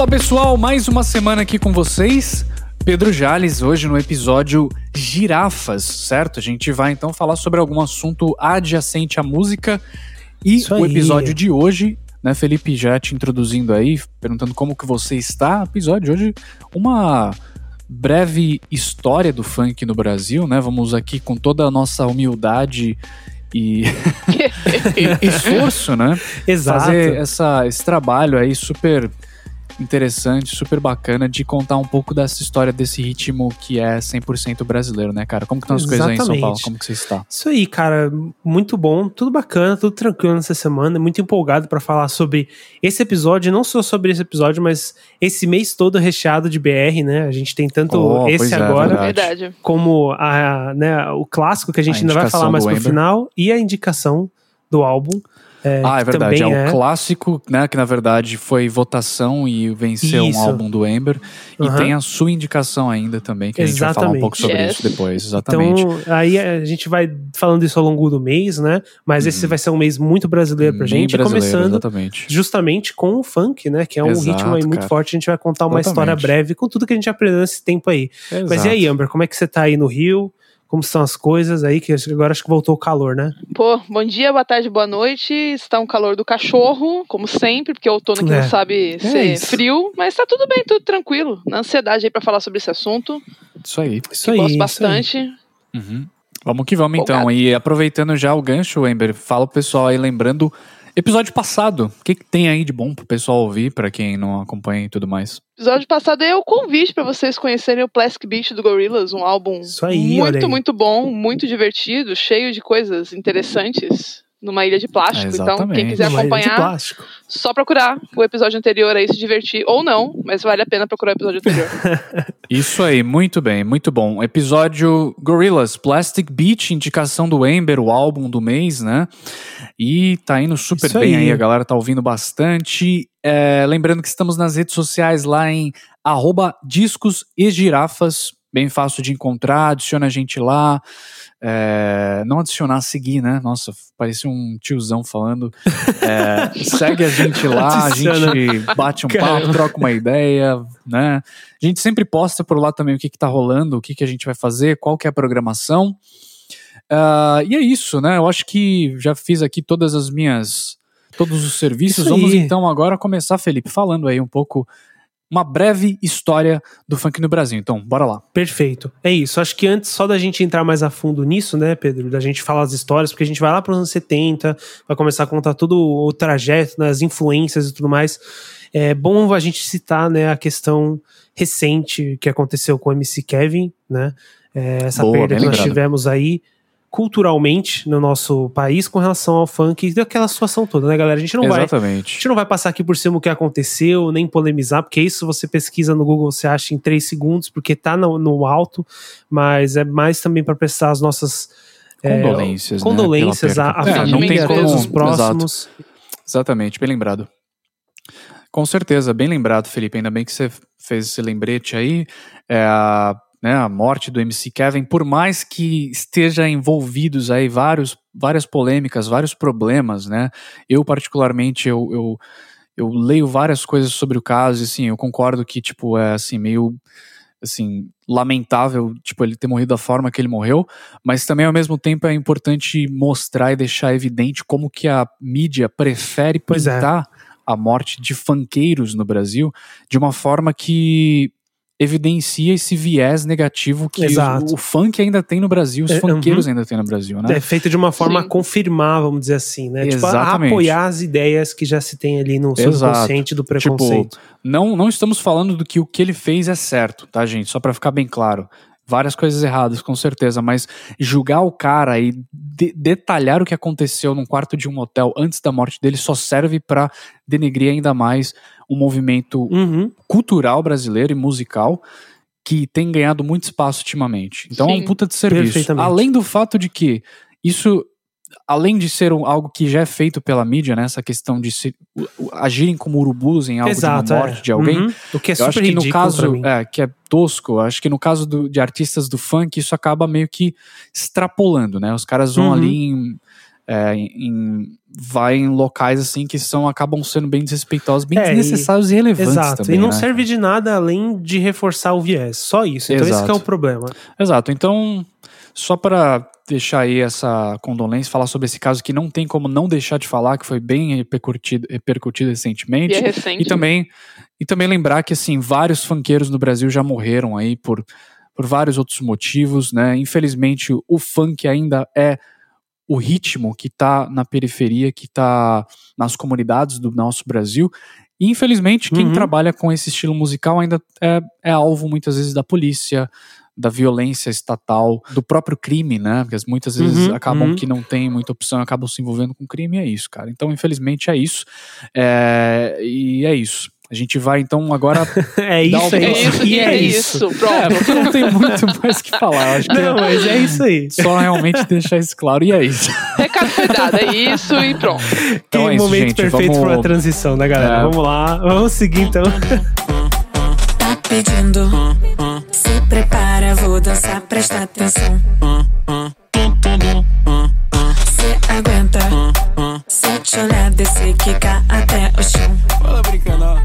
Fala pessoal, mais uma semana aqui com vocês. Pedro Jales, hoje no episódio Girafas, certo? A gente vai então falar sobre algum assunto adjacente à música. E o episódio de hoje, né, Felipe, já te introduzindo aí, perguntando como que você está. Episódio de hoje, uma breve história do funk no Brasil, né? Vamos aqui com toda a nossa humildade e, esforço, né? Exato. Fazer essa, esse trabalho aí super interessante, super bacana de contar um pouco dessa história desse ritmo que é 100% brasileiro, né, cara? Como que estão as Exatamente. coisas aí em São Paulo? Como que você está? Isso aí, cara, muito bom, tudo bacana, tudo tranquilo nessa semana, muito empolgado para falar sobre esse episódio, não só sobre esse episódio, mas esse mês todo recheado de BR, né? A gente tem tanto Oh, esse é, agora verdade. Verdade. como a, né, o clássico que a gente A ainda vai falar mais pro final e a indicação do álbum. É, ah, é verdade. É também o clássico, né? Que na verdade foi votação e venceu Isso. um álbum do Ember. E Aham. tem a sua indicação ainda também, que a gente vai falar um Exatamente. pouco sobre Yes. isso depois. Exatamente. Então, aí a gente vai falando isso ao longo do mês, né? Mas esse vai ser um mês muito brasileiro pra Uhum. Bem gente, brasileiro, começando exatamente. justamente com o funk, né? Que é um Exato, ritmo aí muito cara. forte. A gente vai contar uma Exatamente. história breve com tudo que a gente aprendeu nesse tempo aí. Mas Exato. e aí, Amber, como é que você tá aí no Rio? Como estão as coisas aí? Que agora acho que voltou o calor, né? Pô, bom dia, boa tarde, boa noite. Está um calor do cachorro, como sempre, porque o outono que É. não sabe ser isso. frio, mas tá tudo bem, tudo tranquilo. Na ansiedade aí pra falar sobre esse assunto. Isso aí. Isso aí. Gosto isso bastante. Uhum. Vamos que vamos então. E aproveitando já o gancho, Ember, fala pro pessoal aí, lembrando, episódio passado, o que, que tem aí de bom pro pessoal ouvir, pra quem não acompanha e tudo mais? episódio passado é o convite pra vocês conhecerem o Plastic Beach do Gorillaz, um álbum aí, muito, muito bom, muito divertido, cheio de coisas interessantes. Numa ilha de plástico. É, então, quem quiser Uma ilha de acompanhar, só procurar o episódio anterior aí, se divertir. Ou não, mas vale a pena procurar o episódio anterior. Isso aí, muito bem, muito bom. Episódio Gorillaz, Plastic Beach, indicação do Ember, o álbum do mês, né? E tá indo super Isso bem aí. aí. a galera tá ouvindo bastante. É, lembrando que estamos nas redes sociais lá em arroba discos e girafas, bem fácil de encontrar, adiciona a gente lá. É, não adicionar, seguir, né? Nossa, parecia um tiozão falando. É, segue a gente lá, a Adiciona. gente bate um Caramba. papo, troca uma ideia, né? A gente sempre posta por lá também o que, que tá rolando, o que, que a gente vai fazer, qual que é a programação. Ah, e é isso, né? Eu acho que já fiz aqui todas as minhas. Todos os serviços. Vamos então agora começar, Felipe, falando aí um pouco. Uma breve história do funk no Brasil. Então, bora lá. Perfeito. É isso. Acho que antes só da gente entrar mais a fundo nisso, né, Pedro? Da gente falar as histórias, porque a gente vai lá para os anos 70, vai começar a contar todo o trajeto, né, as influências e tudo mais. É bom a gente citar, né, a questão recente que aconteceu com o MC Kevin, né? É, essa Boa, perda que nós tivemos aí culturalmente no nosso país com relação ao funk daquela situação toda, né, galera? A gente não vai a Exatamente. gente não vai passar aqui por cima o que aconteceu, nem polemizar, porque isso você pesquisa no Google, você acha em três segundos, porque tá no, no alto, mas é mais também para prestar as nossas é, Condolências. né, condolências. É, não família, tem a como- todos os Exato. próximos. Exatamente, bem lembrado. Com certeza, bem lembrado, Felipe. Ainda bem que você fez esse lembrete aí. É a, né, a morte do MC Kevin, por mais que esteja envolvidos aí vários, várias polêmicas, vários problemas, né? Eu, particularmente, eu, eu, eu leio várias coisas sobre o caso e, assim, eu concordo que, tipo, é, assim, meio assim, lamentável, tipo, ele ter morrido da forma que ele morreu, mas também ao mesmo tempo é importante mostrar e deixar evidente como que a mídia prefere é. pintar a morte de funkeiros no Brasil de uma forma que evidencia esse viés negativo que o, o funk ainda tem no Brasil, os É, funkeiros ainda tem no Brasil, né? É feito de uma forma Sim. a confirmar, vamos dizer assim, né? Tipo, a Exatamente. apoiar as ideias que já se tem ali no Exato. subconsciente do preconceito. Não, não estamos falando do que o que ele fez é certo, tá, gente? Só pra ficar bem claro. Várias coisas erradas, com certeza, mas julgar o cara e de- detalhar o que aconteceu num quarto de um hotel antes da morte dele só serve pra denegrir ainda mais um movimento Uhum. cultural brasileiro e musical que tem ganhado muito espaço ultimamente. Então é um Sim. puta de serviço. Além do fato de que isso, além de ser um- algo que já é feito pela mídia, né, essa questão de se, u- u- agirem como urubus em algo Exato, de uma morte é. de alguém, Uhum. O que é eu acho super que no caso, é, que é tosco, acho que no caso do- de artistas do funk, isso acaba meio que extrapolando, né? Os caras vão Uhum. ali em, é, em, vai em locais assim que são acabam sendo bem desrespeitosos, bem É, e- desnecessários e, relevantes Exato. também. e não né? serve de nada além de reforçar o viés. Só isso. Então esse Exato. que é o problema. Exato. Então, só para deixar aí essa condolência, falar sobre esse caso que não tem como não deixar de falar, que foi bem repercutido, repercutido E recentemente. é recente. E também, e também lembrar que assim, vários funkeiros no Brasil já morreram aí por, por vários outros motivos, né? Infelizmente, o funk ainda é o ritmo que está na periferia, que está nas comunidades do nosso Brasil. E infelizmente, quem Uhum. trabalha com esse estilo musical ainda é, é alvo muitas vezes da polícia, da violência estatal, do próprio crime, né? Porque muitas vezes Uhum, acabam uhum. que não tem muita opção, acabam se envolvendo com crime, e é isso, cara. Então, infelizmente, é isso. É, e é isso. A gente vai então agora. É Dá isso um- aí. É isso, E é isso. é, Pronto. porque não tem muito mais o que falar. Acho que Não, mas é isso aí. só realmente deixar isso claro. E é isso. Recado foi dado, é isso e pronto. Então que é isso, momento gente, perfeito vamos- para a transição, né, galera? É. Vamos lá, vamos seguir então. Tá pedindo. Se prepara, vou dançar, presta atenção. Se aguenta. Se te olhar, descer, quicar até o chão. Fala brincando, ó.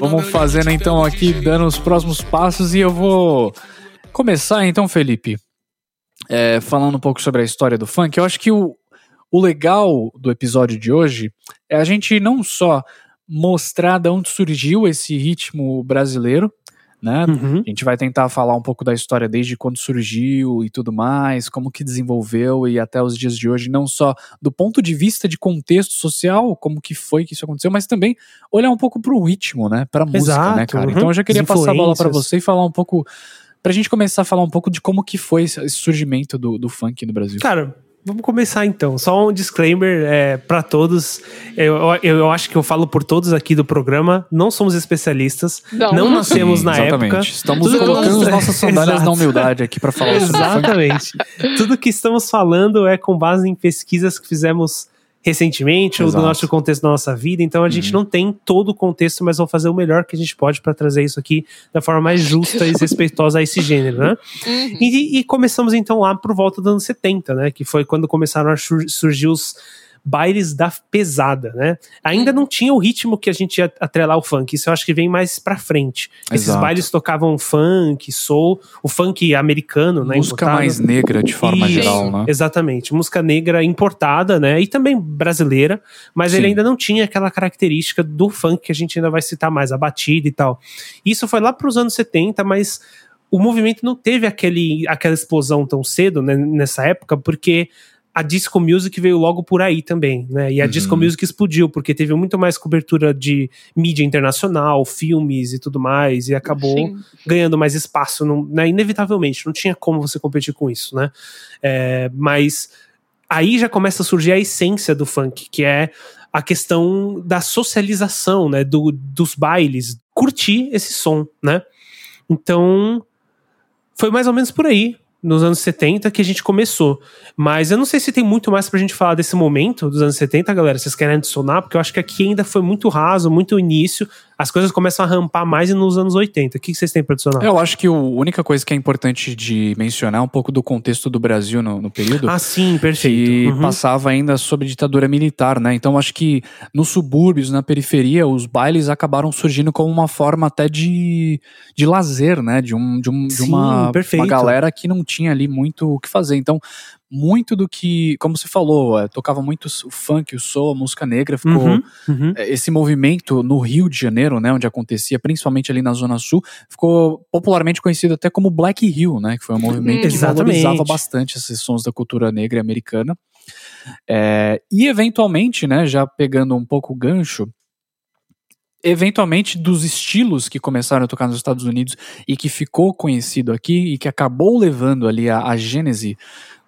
Vamos fazendo então aqui, dando os próximos passos. E eu vou começar então, Felipe, é, falando um pouco sobre a história do funk. Eu acho que o, o legal do episódio de hoje é a gente não só mostrar de onde surgiu esse ritmo brasileiro, né? Uhum. A gente vai tentar falar um pouco da história desde quando surgiu e tudo mais, como que desenvolveu e até os dias de hoje, não só do ponto de vista de contexto social, como que foi que isso aconteceu, mas também olhar um pouco pro ritmo, né, pra música, Exato, né, cara? uhum. Então eu já queria As passar a bola pra influências. você e falar um pouco pra gente começar a falar um pouco de como que foi esse esse surgimento do, do funk no Brasil. Cara, vamos começar então. Só um disclaimer é, para todos. Eu, eu, eu acho que eu falo por todos aqui do programa. Não somos especialistas. Não. Não, nascemos Sim, na exatamente. época. Estamos Tudo colocando as nossas sandálias na humildade aqui pra falar. Exatamente. Tudo que estamos falando é com base em pesquisas que fizemos recentemente ou do Exato. Uhum. nosso contexto da nossa vida. Então a gente não tem todo o contexto, mas vamos fazer o melhor que a gente pode para trazer isso aqui da forma mais justa e respeitosa a esse gênero, né? Uhum. E, e começamos então lá por volta dos anos 70, né? Que foi quando começaram a sur- surgir os bailes da pesada, né? Ainda não tinha o ritmo que a gente ia atrelar o funk, isso eu acho que vem mais pra frente. Esses Exato. bailes tocavam funk, soul, o funk americano, né? Música importado. mais negra de forma geral, né? Exatamente, música negra importada, né? E também brasileira, mas Sim. ele ainda não tinha aquela característica do funk que a gente ainda vai citar mais, a batida e tal. Isso foi lá para os anos 70, mas o movimento não teve aquele, aquela explosão tão cedo né, nessa época, porque a disco music veio logo por aí também, né? E a Uhum. disco music explodiu, porque teve muito mais cobertura de mídia internacional, filmes e tudo mais, e acabou Sim. ganhando mais espaço, não- né, inevitavelmente, não tinha como você competir com isso, né? É, mas aí já começa a surgir a essência do funk, que é a questão da socialização, né, do, dos bailes, curtir esse som, né? Então, foi mais ou menos por aí, nos anos 70, que a gente começou. Mas eu não sei se tem muito mais pra gente falar desse momento dos anos 70, galera. Vocês querem adicionar? Porque eu acho que aqui ainda foi muito raso, muito início. As coisas começam a rampar mais nos anos 80. O que vocês têm pra adicionar? Eu acho que a única coisa que é importante de mencionar é um pouco do contexto do Brasil no, no período. Ah, sim, perfeito. Uhum. passava ainda sob ditadura militar, né? Então acho que nos subúrbios, na periferia, os bailes acabaram surgindo como uma forma até de, de lazer, né? De, um, de, um, de Sim, uma, perfeito. uma galera que não tinha ali muito o que fazer. Então, muito do que, como você falou, é, tocava muito o funk, o soul, a música negra, ficou Uhum, uhum. é, esse movimento no Rio de Janeiro, né, onde acontecia, principalmente ali na Zona Sul, ficou popularmente conhecido até como Black Hill, né, que foi um movimento que Exatamente. valorizava bastante esses sons da cultura negra e americana. É, e eventualmente, né, já pegando um pouco o gancho, eventualmente dos estilos que começaram a tocar nos Estados Unidos e que ficou conhecido aqui e que acabou levando ali a, a gênese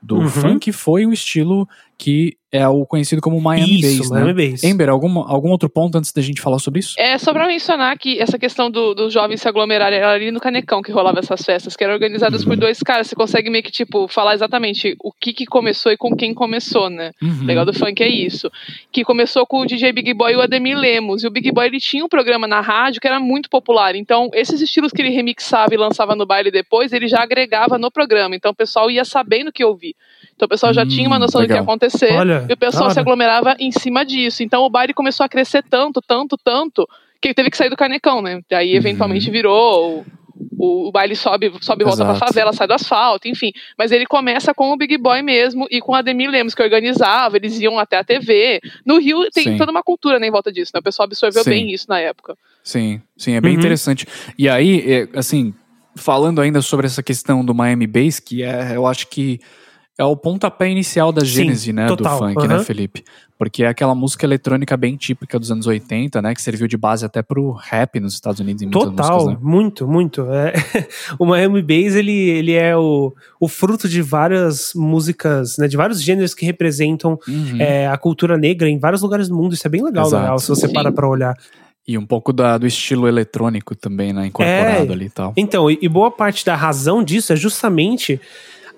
do Uhum. funk foi o estilo que é o conhecido como Miami Isso, Bass, Miami né? Bass. Ember, algum, algum outro ponto antes da gente falar sobre isso? É só pra mencionar que essa questão do- dos jovens se aglomerarem era ali no Canecão que rolava essas festas, que eram organizadas por dois caras. Você consegue meio que, tipo, falar exatamente o que, que começou e com quem começou, né? Uhum. O legal do funk é isso. Que começou com o DJ Big Boy e o Ademir Lemos. E o Big Boy ele tinha um programa na rádio que era muito popular. Então, esses estilos que ele remixava e lançava no baile depois, ele já agregava no programa. Então, o pessoal ia sabendo o que ouvir. Então, o pessoal já Hum, tinha uma noção do que legal. Acontecer. Olha, e o pessoal da se hora. aglomerava em cima disso. Então, o baile começou a crescer tanto, tanto, tanto, que ele teve que sair do canecão, né? Daí, eventualmente, virou. O, o baile sobe, sobe e volta pra Exato. favela, sai do asfalto, enfim. Mas ele começa com o Big Boy mesmo e com a Ademir Lemos, que organizava, eles iam até a TV. No Rio tem Sim. toda uma cultura né, em volta disso, né? O pessoal absorveu Sim. bem isso na época. Sim, sim, é bem Uhum. interessante. E aí, é, assim, falando ainda sobre essa questão do Miami Bass, que é, eu acho que é o pontapé inicial da Sim, gênese, né, total, do funk, né, aham. Felipe? Porque é aquela música eletrônica bem típica dos anos 80, né, que serviu de base até pro rap nos Estados Unidos em muitas Total, músicas, né? muito, muito. É, o Miami Bass, ele, ele é o, o fruto de várias músicas, né, de vários gêneros que representam Uhum. é, a cultura negra em vários lugares do mundo. Isso é bem legal, Exato. legal se você Sim. para pra olhar. E um pouco da- do estilo eletrônico também, né, incorporado É. ali e tal. Então, e, e boa parte da razão disso é justamente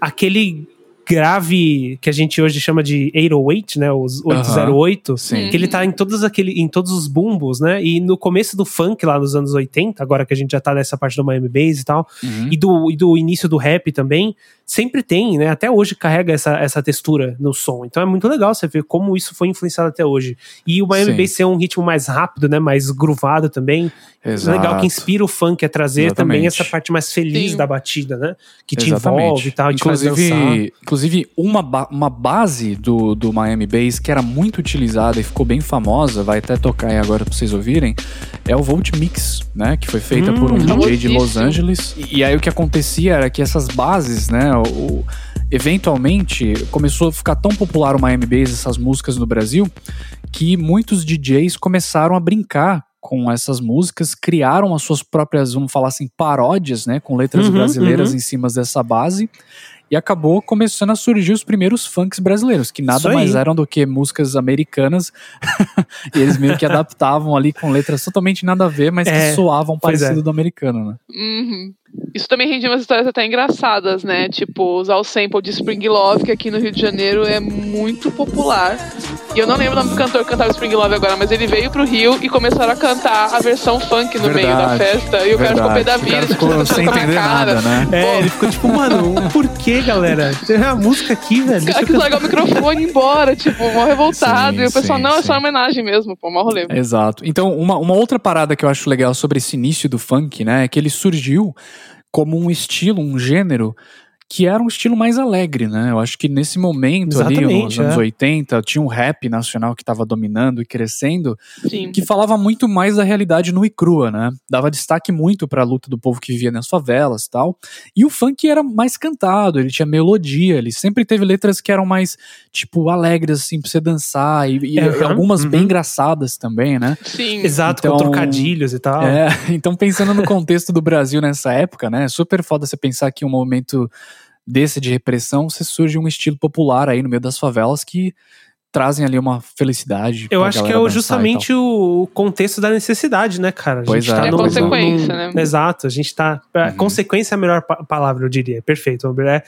aquele grave que a gente hoje chama de 808, né, os 808, Sim. que ele tá em todos aquele em todos os bumbos, né? E no começo do funk lá nos anos 80, agora que a gente já tá nessa parte do Miami Bass e tal, Uhum. e do, e do início do rap também, sempre tem, né? Até hoje carrega essa, essa textura no som. Então é muito legal você ver como isso foi influenciado até hoje. E o Miami. Bass ser um ritmo mais rápido, né? Mais groovado também. Exato. Legal que inspira o funk a trazer também Exatamente. essa parte mais feliz Sim. da batida, né? Que te Exatamente. envolve e tal, e te faz dançar. inclusive, inclusive uma, ba- uma base do, do Miami Bass que era muito utilizada e ficou bem famosa, vai até tocar aí agora pra vocês ouvirem, é o Volt Mix, né? Que foi feita Hum, por um DJ de Los. Angeles. E, e aí o que acontecia era que essas bases, né? O, o- eventualmente começou a ficar tão popular o Miami Bass, essas músicas no Brasil, que muitos DJs começaram a brincar com essas músicas, criaram as suas próprias, vamos falar assim, paródias, né, com letras Uhum, brasileiras uhum. em cima dessa base. E acabou começando a surgir os primeiros funks brasileiros, que nada mais eram do que músicas americanas. e eles meio que adaptavam ali com letras totalmente nada a ver, mas É, que soavam pois parecido é. do americano, né? Uhum. Isso também rende umas histórias até engraçadas, né? Tipo, usar o sample de Spring Love, que aqui no Rio de Janeiro é muito popular. E eu não lembro o nome do cantor que cantava Spring Love agora, mas ele veio pro Rio e começaram a cantar a versão funk no meio da Verdade, festa. E o cara ficou pé da verdade. Vida, cara tipo, ficou tá sem entender cara. nada, né? É, Pô, ele ficou tipo, mano, por que, galera? Tem a música aqui, velho. O Deixa cara eu quis cantar. largar o microfone e ir embora, tipo, mó revoltado. Sim, e o pessoal, sim, não, é sim. só homenagem mesmo, pô, mó rolê. Exato. Então, uma, uma outra parada que eu acho legal sobre esse início do funk, né, é que ele surgiu como um estilo, um gênero que era um estilo mais alegre, né? Eu acho que nesse momento ali, nos Exatamente, anos é. 80, tinha um rap nacional que estava dominando e crescendo, Sim. que falava muito mais da realidade nua e crua, né? Dava destaque muito para a luta do povo que vivia nas favelas e tal. E o funk era mais cantado, ele tinha melodia, ele sempre teve letras que eram mais, tipo, alegres, assim, pra você dançar, e, e Aham, algumas bem uhum. engraçadas também, né? Sim. Exato, Então- com trocadilhos e tal. É, então pensando no contexto do Brasil nessa época, né? É super foda você pensar que um momento desse de repressão, você surge um estilo popular aí no meio das favelas que trazem ali uma felicidade. Eu pra acho que é justamente o contexto da necessidade, né, cara? A Pois gente é. tá É num- consequência, num- né? Exato, a gente tá. a Uhum. Consequência é a melhor pa- palavra, eu diria. Perfeito, Amber. É,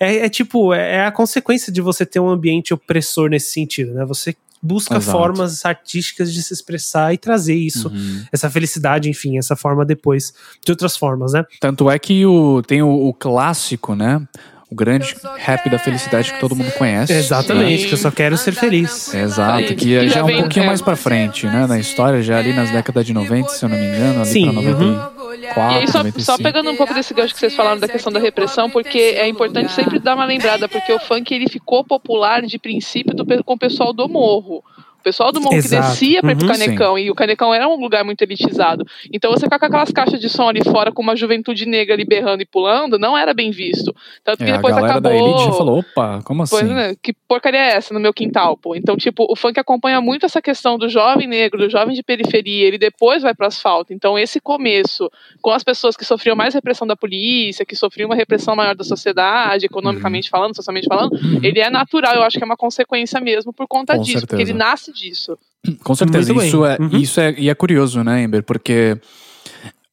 é, é tipo, é é a consequência de você ter um ambiente opressor nesse sentido, né? Você busca Exato. formas artísticas de se expressar e trazer isso. Uhum. essa felicidade, enfim, essa forma depois, de outras formas, né? Tanto é que o, tem o, o clássico, né? O grande rap da felicidade que todo mundo conhece. Exatamente, Sim. que eu só quero ser feliz. né? Exato, que já é um pouquinho mais pra frente, né? Na história, já ali nas décadas de 90, se eu não me engano, ali Sim, pra uhum. 94, E aí, só, 95. só pegando um pouco desse gancho que vocês falaram da questão da repressão, porque é importante sempre dar uma lembrada, porque o funk ele ficou popular de princípio do com o pessoal do morro. Pessoal do morro Exato. que descia pra ir pro Uhum, Canecão, e o Canecão era um lugar muito elitizado. Então você ficar com aquelas caixas de som ali fora com uma juventude negra ali berrando e pulando, não era bem visto. Tanto que É, a depois galera acabou. da Elite já falou, opa, como assim? Pois é, que porcaria é essa no meu quintal, pô? Então, tipo, o funk acompanha muito essa questão do jovem negro, do jovem de periferia, ele depois vai pro asfalto. Então, esse começo, com as pessoas que sofriam mais repressão da polícia, que sofriam uma repressão maior da sociedade, economicamente falando, socialmente falando, Uhum. ele é natural, eu acho que é uma consequência mesmo por conta Com disso, porque certeza. ele nasce disso. Com certeza, Muito bem. isso é, Uhum. isso é, e é curioso, né, Ember, porque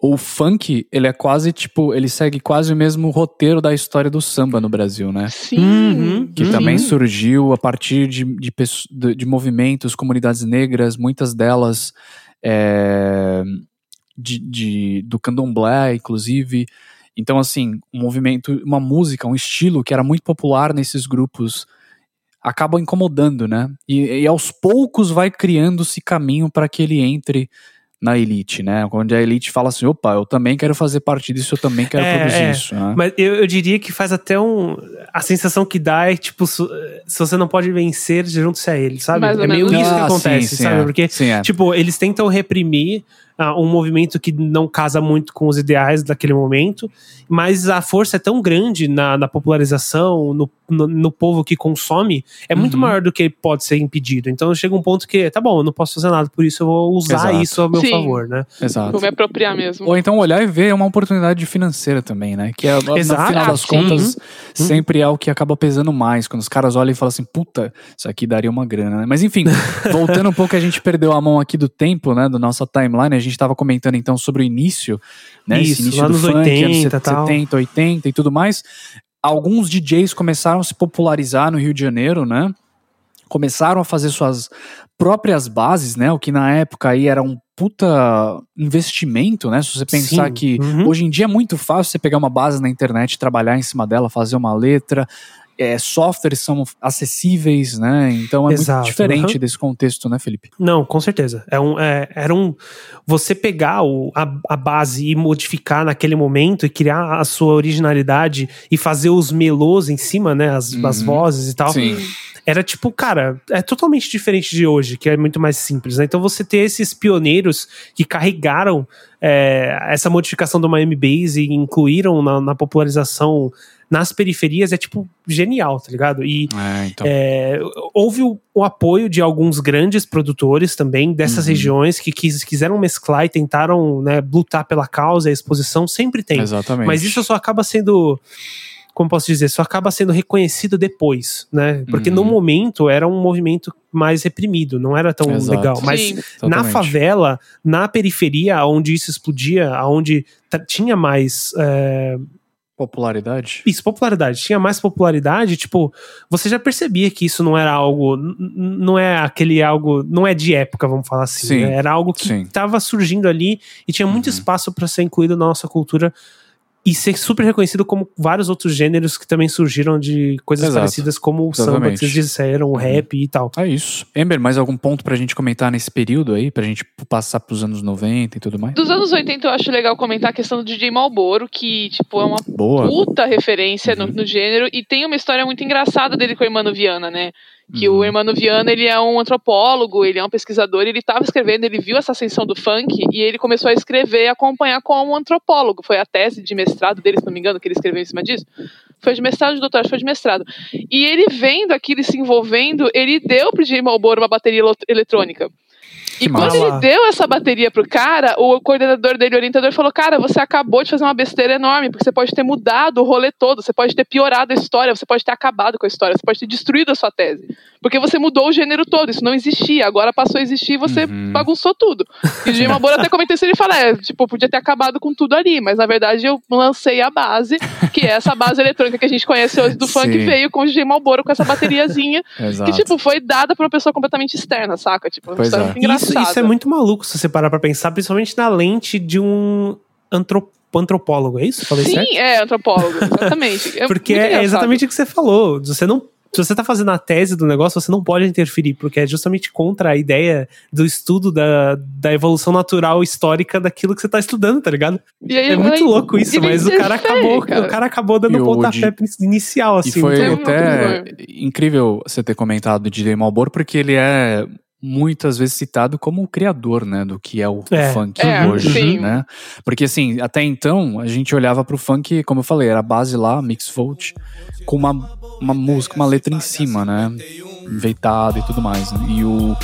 o funk, ele é quase, tipo, ele segue quase o mesmo roteiro da história do samba no Brasil, né? Sim. Uhum. Que Uhum. também surgiu a partir de, de, de, de movimentos, comunidades negras, muitas delas é, de, de- do candomblé, inclusive. Então, assim, um movimento, uma música, um estilo que era muito popular nesses grupos acaba incomodando, né? E, e aos poucos vai criando-se caminho para que ele entre na elite, né? Onde a elite fala assim, opa, eu também quero fazer parte disso, eu também quero É, produzir é. isso, né? Mas eu, eu diria que faz até um. A sensação que dá é tipo, se você não pode vencer, junte-se a ele, sabe? Mais ou é meio menos isso que Ah, acontece, sim, sim, sabe? é. Porque, Sim, é. tipo, eles tentam reprimir ah, um movimento que não casa muito com os ideais daquele momento, mas a força é tão grande na, na popularização, no, no, no povo que consome, é muito Uhum. maior do que pode ser impedido. Então chega um ponto que, tá bom, eu não posso fazer nada, por isso eu vou usar Exato. isso a meu Sim. favor, né? Exato. Vou me apropriar mesmo. Ou então olhar e ver é uma oportunidade financeira também, né? Que é, no Exato. final das Ah, sim. contas Uhum. sempre é o que acaba pesando mais. Quando os caras olham e falam assim, puta, isso aqui daria uma grana, né? Mas enfim, voltando um pouco, a gente perdeu a mão aqui do tempo, né? Da nossa timeline. A gente tava comentando então sobre o início, né? Isso, Esse início do funk, 80 anos e tal. 70, 80 e tudo mais. Alguns DJs começaram a se popularizar no Rio de Janeiro, né? começaram a fazer suas próprias bases, né? O que na época aí era um puta investimento, né? Se você pensar Sim, que uhum. hoje em dia é muito fácil você pegar uma base na internet, trabalhar em cima dela, fazer uma letra. É, softwares são acessíveis, né? Então é Exato, muito diferente uhum. desse contexto, né, Felipe? Não, com certeza. É um, é, era um. Você pegar o, a, a base e modificar naquele momento e criar a sua originalidade e fazer os melôs em cima, né? As, as Uhum. vozes e tal. Sim. Era tipo, cara, é totalmente diferente de hoje, que é muito mais simples, né? Então você ter esses pioneiros que carregaram é, essa modificação do Miami Bass e incluíram na, na popularização nas periferias é tipo genial, tá ligado? E É, então. é, houve o, o apoio de alguns grandes produtores também dessas Uhum. regiões que quis- quiseram mesclar e tentaram né, lutar pela causa a exposição, sempre tem. Exatamente. Mas isso só acaba sendo. Como posso dizer? Só acaba sendo reconhecido depois, né? Porque Uhum. no momento era um movimento mais reprimido, não era tão Exato. legal. Mas Sim. na favela, na periferia, onde isso explodia, onde tinha mais. é, Popularidade? isso, popularidade. Tinha mais popularidade, tipo, você já percebia que isso não era algo. Não é aquele algo. Não é de época, vamos falar assim. Sim, né? Era algo que estava surgindo ali e tinha muito Uhum. espaço para ser incluído na nossa cultura e ser super reconhecido como vários outros gêneros que também surgiram de coisas Exato. parecidas, como o samba, que vocês disseram, o Uhum. rap e tal. É isso. Ember, mais algum ponto pra gente comentar nesse período aí? Pra gente passar pros anos 90 e tudo mais? Dos anos 80 eu acho legal comentar a questão do DJ Malboro, que, tipo, é uma Boa. puta referência no, Uhum. no gênero, e tem uma história muito engraçada dele com o Hermano Viana, né? Que Uhum. o Hermano Viana, ele é um antropólogo, ele é um pesquisador, ele estava escrevendo, ele viu essa ascensão do funk, e ele começou a escrever e acompanhar como um antropólogo. Foi a tese de mestrado dele, se não me engano, que ele escreveu em cima disso. Foi de mestrado, de doutorado, foi de mestrado. E ele vendo aquilo e se envolvendo, ele deu pro DJ Malboro uma bateria eletrônica. E quando ele deu essa bateria pro cara, o coordenador dele, o orientador, falou: Cara, você acabou de fazer uma besteira enorme, porque você pode ter mudado o rolê todo, você pode ter piorado a história, você pode ter acabado com a história, você pode ter destruído a sua tese. Porque você mudou o gênero todo, isso não existia, agora passou a existir e você Uhum. bagunçou tudo. E o Jim Malboro até comentou isso, ele fala: É, tipo, podia ter acabado com tudo ali, mas na verdade eu lancei a base, que é essa base eletrônica que a gente conhece hoje do funk, veio com o DJ Malboro com essa bateriazinha, que, tipo, foi dada pra uma pessoa completamente externa, saca? Tipo, uma Pois história é. muito engraçada. Isso é muito maluco se você parar pra pensar, principalmente na lente de um antro- antropólogo, é isso? Falei Sim, certo? é antropólogo, exatamente. É Porque é exatamente o que você falou. Você não. Se você tá fazendo a tese do negócio, você não pode interferir, porque é justamente contra a ideia do estudo da, da evolução natural histórica daquilo que você tá estudando, tá ligado? E aí É muito louco isso, mas o cara acabou, cara. o cara acabou dando E o o pontapé inicial, E assim. foi É então- muito até incrível você ter comentado de DJ Malboro, porque ele é muitas vezes citado como o criador, né, do que é o, o É. funk É, hoje, sim. né? Porque assim, até então a gente olhava pro funk, como eu falei, era a base lá, mix volt, com uma, uma música, uma letra em cima, né? Inveitada e tudo mais. né? E o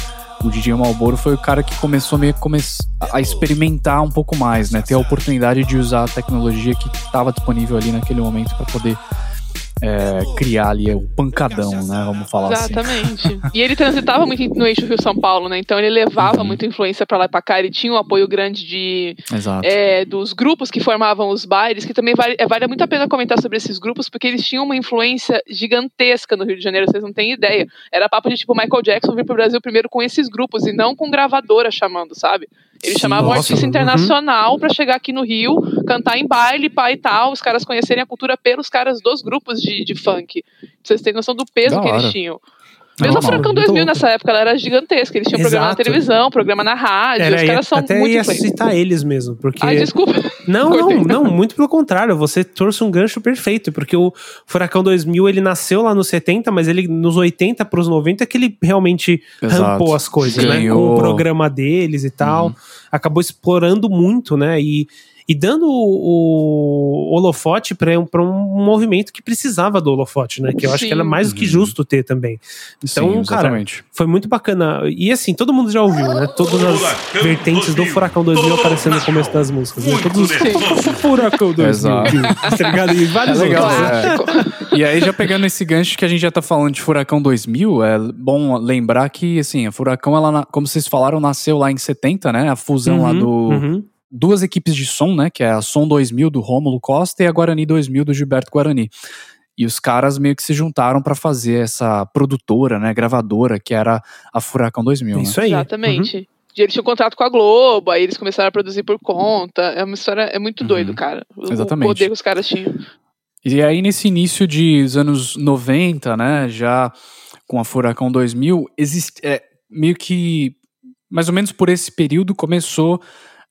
o DJ Malboro foi o cara que começou meio que come a experimentar um pouco mais, né? Ter a oportunidade de usar a tecnologia que estava disponível ali naquele momento para poder é, criar ali o pancadão, né? Vamos falar assim. Exatamente. E ele transitava muito no eixo Rio-São Paulo, né? Então ele levava Uhum. muita influência pra lá e pra cá. Ele tinha um apoio grande de é, dos grupos que formavam os bailes, que também vale, é, vale muito a pena comentar sobre esses grupos, porque eles tinham uma influência gigantesca no Rio de Janeiro, vocês não têm ideia. Era papo de tipo Michael Jackson vir pro Brasil primeiro com esses grupos e não com gravadora chamando, sabe? Eles Sim, chamavam um artista uhum. internacional pra chegar aqui no Rio, cantar em baile, pá e tal, os caras conhecerem a cultura pelos caras dos grupos de, de funk. Pra vocês terem noção do peso Da que eles tinham. Mesmo Normal. Furacão Muito 2000 louco. nessa época, ela era gigantesca. Eles tinham programa na Exato. televisão, programa na rádio, Era, os caras são até muito ia influentes. citar eles mesmo, porque... Ai, desculpa. Não, não, não, muito pelo contrário, você trouxe um gancho perfeito, porque o Furacão 2000, ele nasceu lá nos 70, mas ele nos 80 pros 90 que ele realmente Exato. rampou as coisas, né? Ganhou. Com o programa deles e tal, Uhum. acabou explorando muito, né? E, e dando o, o holofote para um, pra um movimento que precisava do holofote, né? Que eu acho Sim. que era mais do que Uhum. justo ter também. Então, Sim, cara, foi muito bacana. E assim, todo mundo já ouviu, né? Todas as vertentes do Furacão 2000 aparecendo no começo das músicas. Né? Todos os Furacão 2000. Exato. Tá ligado? E vários É legal, né? é. E aí, já pegando esse gancho que a gente já tá falando de Furacão 2000, é bom lembrar que, assim, a Furacão, ela, como vocês falaram, nasceu lá em 70, né? A fusão lá Uhum, do. uhum. Duas equipes de som, né? Que é a Som 2000 do Rômulo Costa e a Guarani 2000 do Gilberto Guarani. E os caras meio que se juntaram pra fazer essa produtora, né? Gravadora, que era a Furacão 2000. né? Isso aí. Exatamente. E eles tinham contrato com a Globo, aí eles começaram a produzir por conta. É uma história, é muito Uhum. doido, cara. O, Exatamente. o poder que os caras tinham. E aí, nesse início dos anos 90, né, já com a Furacão 2000, existe, é, meio que, mais ou menos por esse período, começou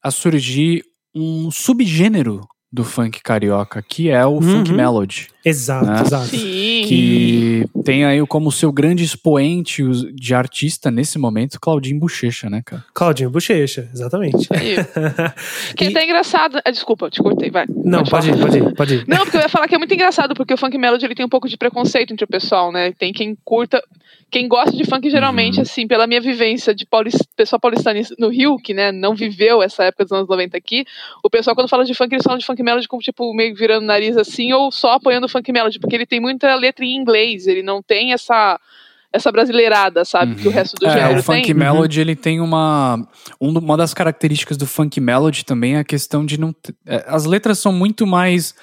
a surgir um subgênero do funk carioca, que é o funk Uhum. melody, Exato, Né? exato. Sim. que tem aí como seu grande expoente de artista nesse momento, Claudinho Bochecha, né, cara? Claudinho Bochecha, exatamente. Que é E- até engraçado. Ah, desculpa, te cortei, vai. Não, pode ir, falar. pode ir, pode ir. Não, porque eu ia falar que é muito engraçado, porque o funk melody ele tem um pouco de preconceito entre o pessoal, né? Tem quem curta. Quem gosta de funk, geralmente, Uhum. assim, pela minha vivência de pessoal paulistano no Rio, que né, não viveu essa época dos anos 90 aqui, o pessoal, quando fala de funk, eles falam de funk melody como, tipo, meio virando o nariz assim, ou só apoiando o funk melody, porque ele tem muita letra em inglês, ele não tem essa, essa brasileirada, sabe? Que o resto do É, gênero o funk tem. melody ele tem uma um uma das características do funk melody também é a questão de não é, as letras são muito mais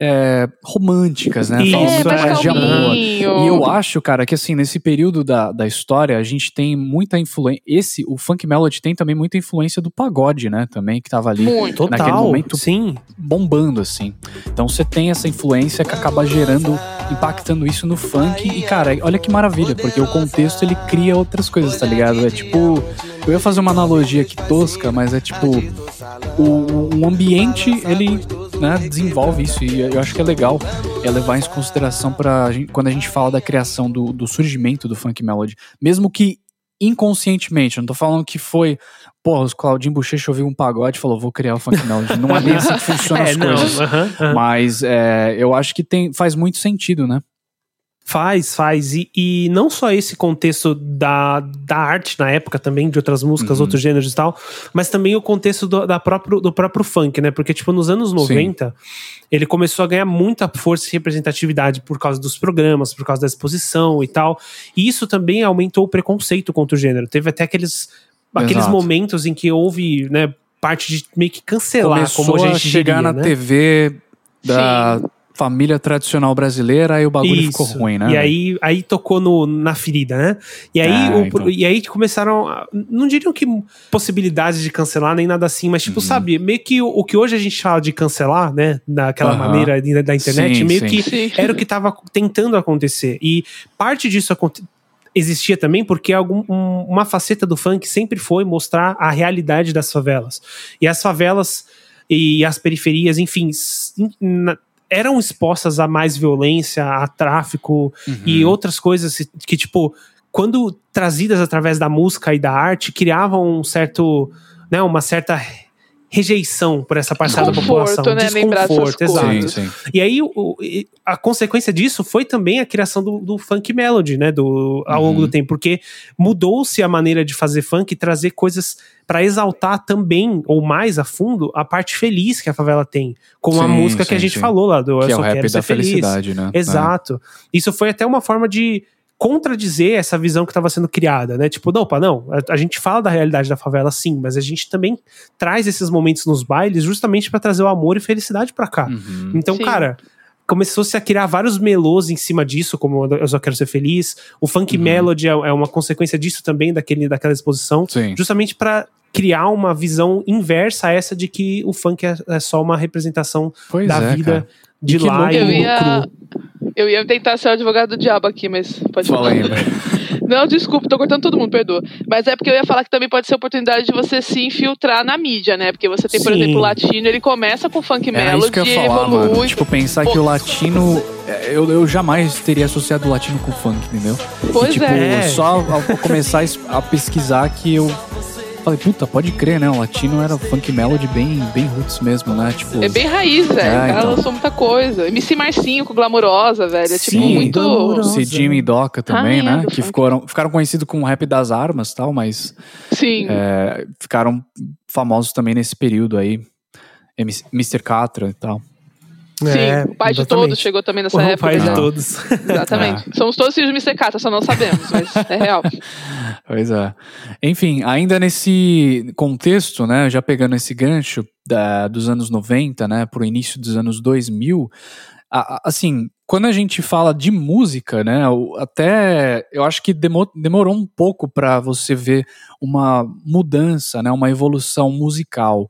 é, românticas, né? Isso, Falam É, mais de amor. E eu acho, cara, que assim, nesse período da, da história, a gente tem muita influência. Esse, o funk melody tem também muita influência do pagode, né? Também, que tava ali Muito. naquele Total, momento sim. bombando, assim. Então você tem essa influência que acaba gerando, impactando isso no funk. E, cara, olha que maravilha, porque o contexto ele cria outras coisas, tá ligado? É tipo. Eu ia fazer uma analogia aqui tosca, mas é tipo. O, um ambiente, ele né, desenvolve isso. E eu acho que é legal é levar isso em consideração gente, quando a gente fala da criação do, do surgimento do funk melody. Mesmo que inconscientemente, eu não tô falando que foi. Porra, os Claudinho Bochecha ouviu um pagode e falou, vou criar o funk melody. Não é bem assim que funcionam É, as não. coisas. aham, aham. Mas é, eu acho que tem, faz muito sentido, né? Faz, faz. E, e não só esse contexto da, da arte na época também, de outras músicas, Uhum. outros gêneros e tal, mas também o contexto do, da próprio, do próprio funk, né? Porque, tipo, nos anos 90, ele começou a ganhar muita força e representatividade por causa dos programas, por causa da exposição e tal. E isso também aumentou o preconceito contra o gênero. Teve até aqueles, aqueles Exato. momentos em que houve, né, parte de meio que cancelar, Começou como a gente chegar diria, na né? TV da família tradicional brasileira e o bagulho Isso. ficou ruim, né? E aí, aí tocou no, na ferida, né? E aí, Ah, o- então. e aí começaram. a- não diriam que possibilidades de cancelar nem nada assim, mas, tipo, Uhum. sabe, meio que o, o que hoje a gente fala de cancelar, né? Daquela Aham. maneira da, da internet, Sim, meio sim. que Sim. era o que estava tentando acontecer. E parte disso aconte- existia também porque algum, um- uma faceta do funk sempre foi mostrar a realidade das favelas. E as favelas e as periferias, enfim, na- eram expostas a mais violência, a tráfico Uhum. e outras coisas que, tipo, quando trazidas através da música e da arte, criavam um certo, né, uma certa rejeição por essa parcela da Desconforto, população. né, Desconforto, exato. Sim, sim. E aí, o- a consequência disso foi também a criação do, do funk melody, né? Do, ao longo Uhum. do tempo, porque mudou-se a maneira de fazer funk e trazer coisas para exaltar também, ou mais a fundo, a parte feliz que a favela tem. Como a Sim, música que a gente sim. falou lá do Eu Que é Só o Quero rap Ser da Feliz. felicidade, né? Exato. Isso foi até uma forma de contradizer essa visão que estava sendo criada, né? Tipo, não, pá, não, a, a gente fala da realidade da favela sim, mas a gente também traz esses momentos nos bailes justamente para trazer o amor e felicidade para cá. Uhum. Então, Sim. cara, começou-se a criar vários melôs em cima disso, como Eu Só Quero Ser Feliz. O funk Uhum. melody é, é uma consequência disso também, daquele, daquela exposição, Sim. justamente para criar uma visão inversa a essa de que o funk é, é só uma representação Pois da é, vida cara. De que lá e Eu ia, eu ia tentar ser o advogado do diabo aqui, mas pode Fala falar. aí. Não, desculpa, tô cortando todo mundo, perdoa. Mas é porque eu ia falar que também pode ser oportunidade de você se infiltrar na mídia, né? Porque você tem, por Sim. exemplo, o latino, ele começa com funk Era melody isso que eu ia falar, evolui. mano. Tipo, pensar Pô. que o latino. é, Eu, eu jamais teria associado o latino com funk, entendeu? Pois e, tipo, é. só ao começar a pesquisar que eu falei, puta, pode crer, né? O latino era funk melody bem, bem roots mesmo, né? Tipo. É bem raiz, velho. É, o cara então. lançou muita coisa. MC Marcinho com Glamourosa, velho. É tipo Sim, muito. Glamourosa. Cidinho Jimmy e Doca também, Ah, é, né? do Que ficaram, ficaram conhecidos com o rap das armas e tal, mas Sim. é, ficaram famosos também nesse período aí. MC Mr. Catra e tal. Sim, É, o pai de exatamente. todos chegou também nessa O época. pai de né? todos. Exatamente. Somos todos filhos de Mr. Catra, só não sabemos, mas é real. Pois é. Enfim, ainda nesse contexto, né, já pegando esse gancho da- dos anos 90, né, pro início dos anos 2000, a- a- assim, quando a gente fala de música, né, o- até eu acho que demo- demorou um pouco para você ver uma mudança, né, uma evolução musical.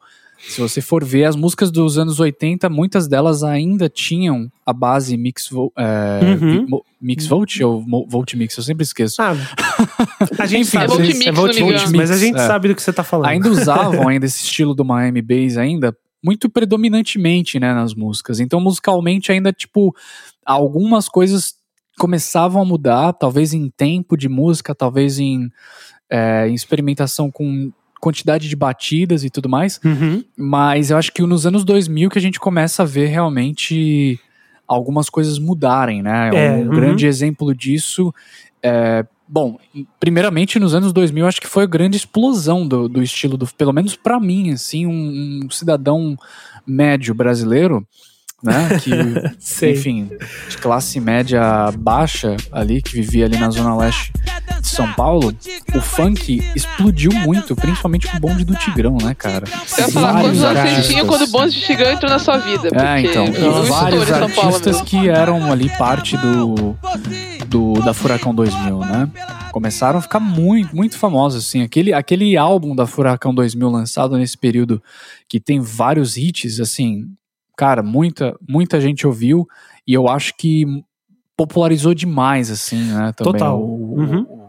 Se você for ver as músicas dos anos 80, muitas delas ainda tinham a base mix, vo- é, Uhum. mo- mix volt ou mo- volt mix, eu sempre esqueço. Ah, a gente Enfim, sabe. é Volt Mix, é Volt Mix, mas a gente É. sabe do que você tá falando. ainda usavam ainda esse estilo do Miami Bass ainda muito predominantemente, né, nas músicas. Então, musicalmente ainda tipo algumas coisas começavam a mudar, talvez em tempo de música, talvez em, é, em experimentação com quantidade de batidas e tudo mais. Uhum. Mas eu acho que nos anos 2000 que a gente começa a ver realmente algumas coisas mudarem, né? É, um uhum. grande exemplo disso é. Bom, primeiramente nos anos 2000 acho que foi a grande explosão do, do estilo do, pelo menos pra mim, assim, um, um cidadão médio brasileiro, né, que, enfim, de classe média baixa ali, que vivia ali na zona leste de São Paulo, o funk explodiu muito, principalmente com o bonde do Tigrão, né, cara? Eu ia falar quantos anos você tinha quando o Bonde de Tigrão entrou na sua vida. Porque É, então, estourei vários Paulo artistas mesmo. que eram ali parte do, do da Furacão 2000, né? Começaram a ficar muito, muito famosos, assim. Aquele, aquele álbum da Furacão 2000 lançado nesse período, que tem vários hits, assim, cara, muita, muita gente ouviu e eu acho que popularizou demais, assim, né? Também Total. O, Uhum. o,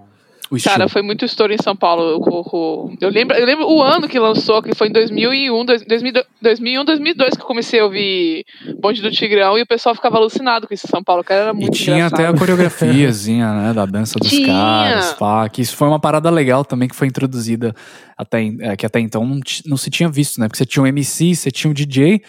o. Cara, foi muito estouro em São Paulo. o- o- Eu lembro, eu lembro o ano que lançou, que foi em 2001, dois- 2002 2001, 2002 que eu comecei a ouvir Bonde do Tigrão e o pessoal ficava alucinado com isso em São Paulo. Cara, era E muito tinha até a engraçado. coreografiazinha, né, da dança dos Tinha. caras, pá, que isso foi uma parada legal também que foi introduzida até, é, que até então não, não se tinha visto, né, porque você tinha um MC, você tinha um DJ,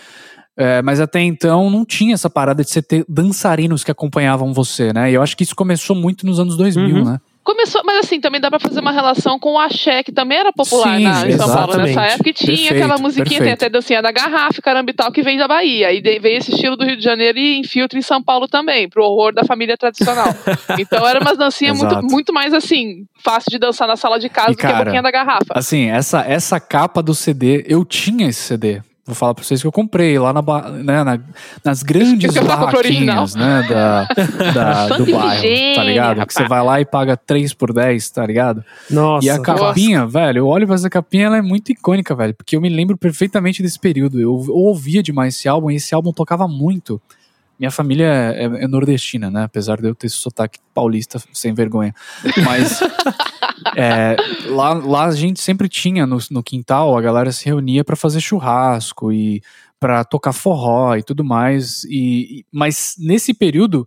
é, mas até então não tinha essa parada de você ter dançarinos que acompanhavam você, né, e eu acho que isso começou muito nos anos 2000, Uhum. né. Começou, mas assim, também dá pra fazer uma relação com o axé, que também era popular Sim, na, em São Paulo nessa época. E tinha Perfeito, aquela musiquinha, tem perfeito. até dancinha da garrafa, caramba e tal, que vem da Bahia. E veio esse estilo do Rio de Janeiro e infiltra em São Paulo também, pro horror da família tradicional. então era umas dancinhas muito, muito mais assim, fácil de dançar na sala de casa E, do que a cara, boquinha da garrafa. Assim, essa, essa capa do CD, eu tinha esse CD. Vou falar pra vocês que eu comprei lá na, né, na- nas grandes pro barraquinhas, né, da, da- do bairro, tá ligado? Que você rapaz. vai lá e paga 3 por 10, tá ligado? Nossa. E a capinha, velho, eu olho pra essa capinha, ela é muito icônica, velho, porque eu me lembro perfeitamente desse período. Eu, eu ouvia demais esse álbum e esse álbum tocava muito. Minha família é, é nordestina, né? Apesar de eu ter esse sotaque paulista sem vergonha. Mas é, lá, lá a gente sempre tinha no, no quintal, a galera se reunia pra fazer churrasco e pra tocar forró e tudo mais. E, e- mas nesse período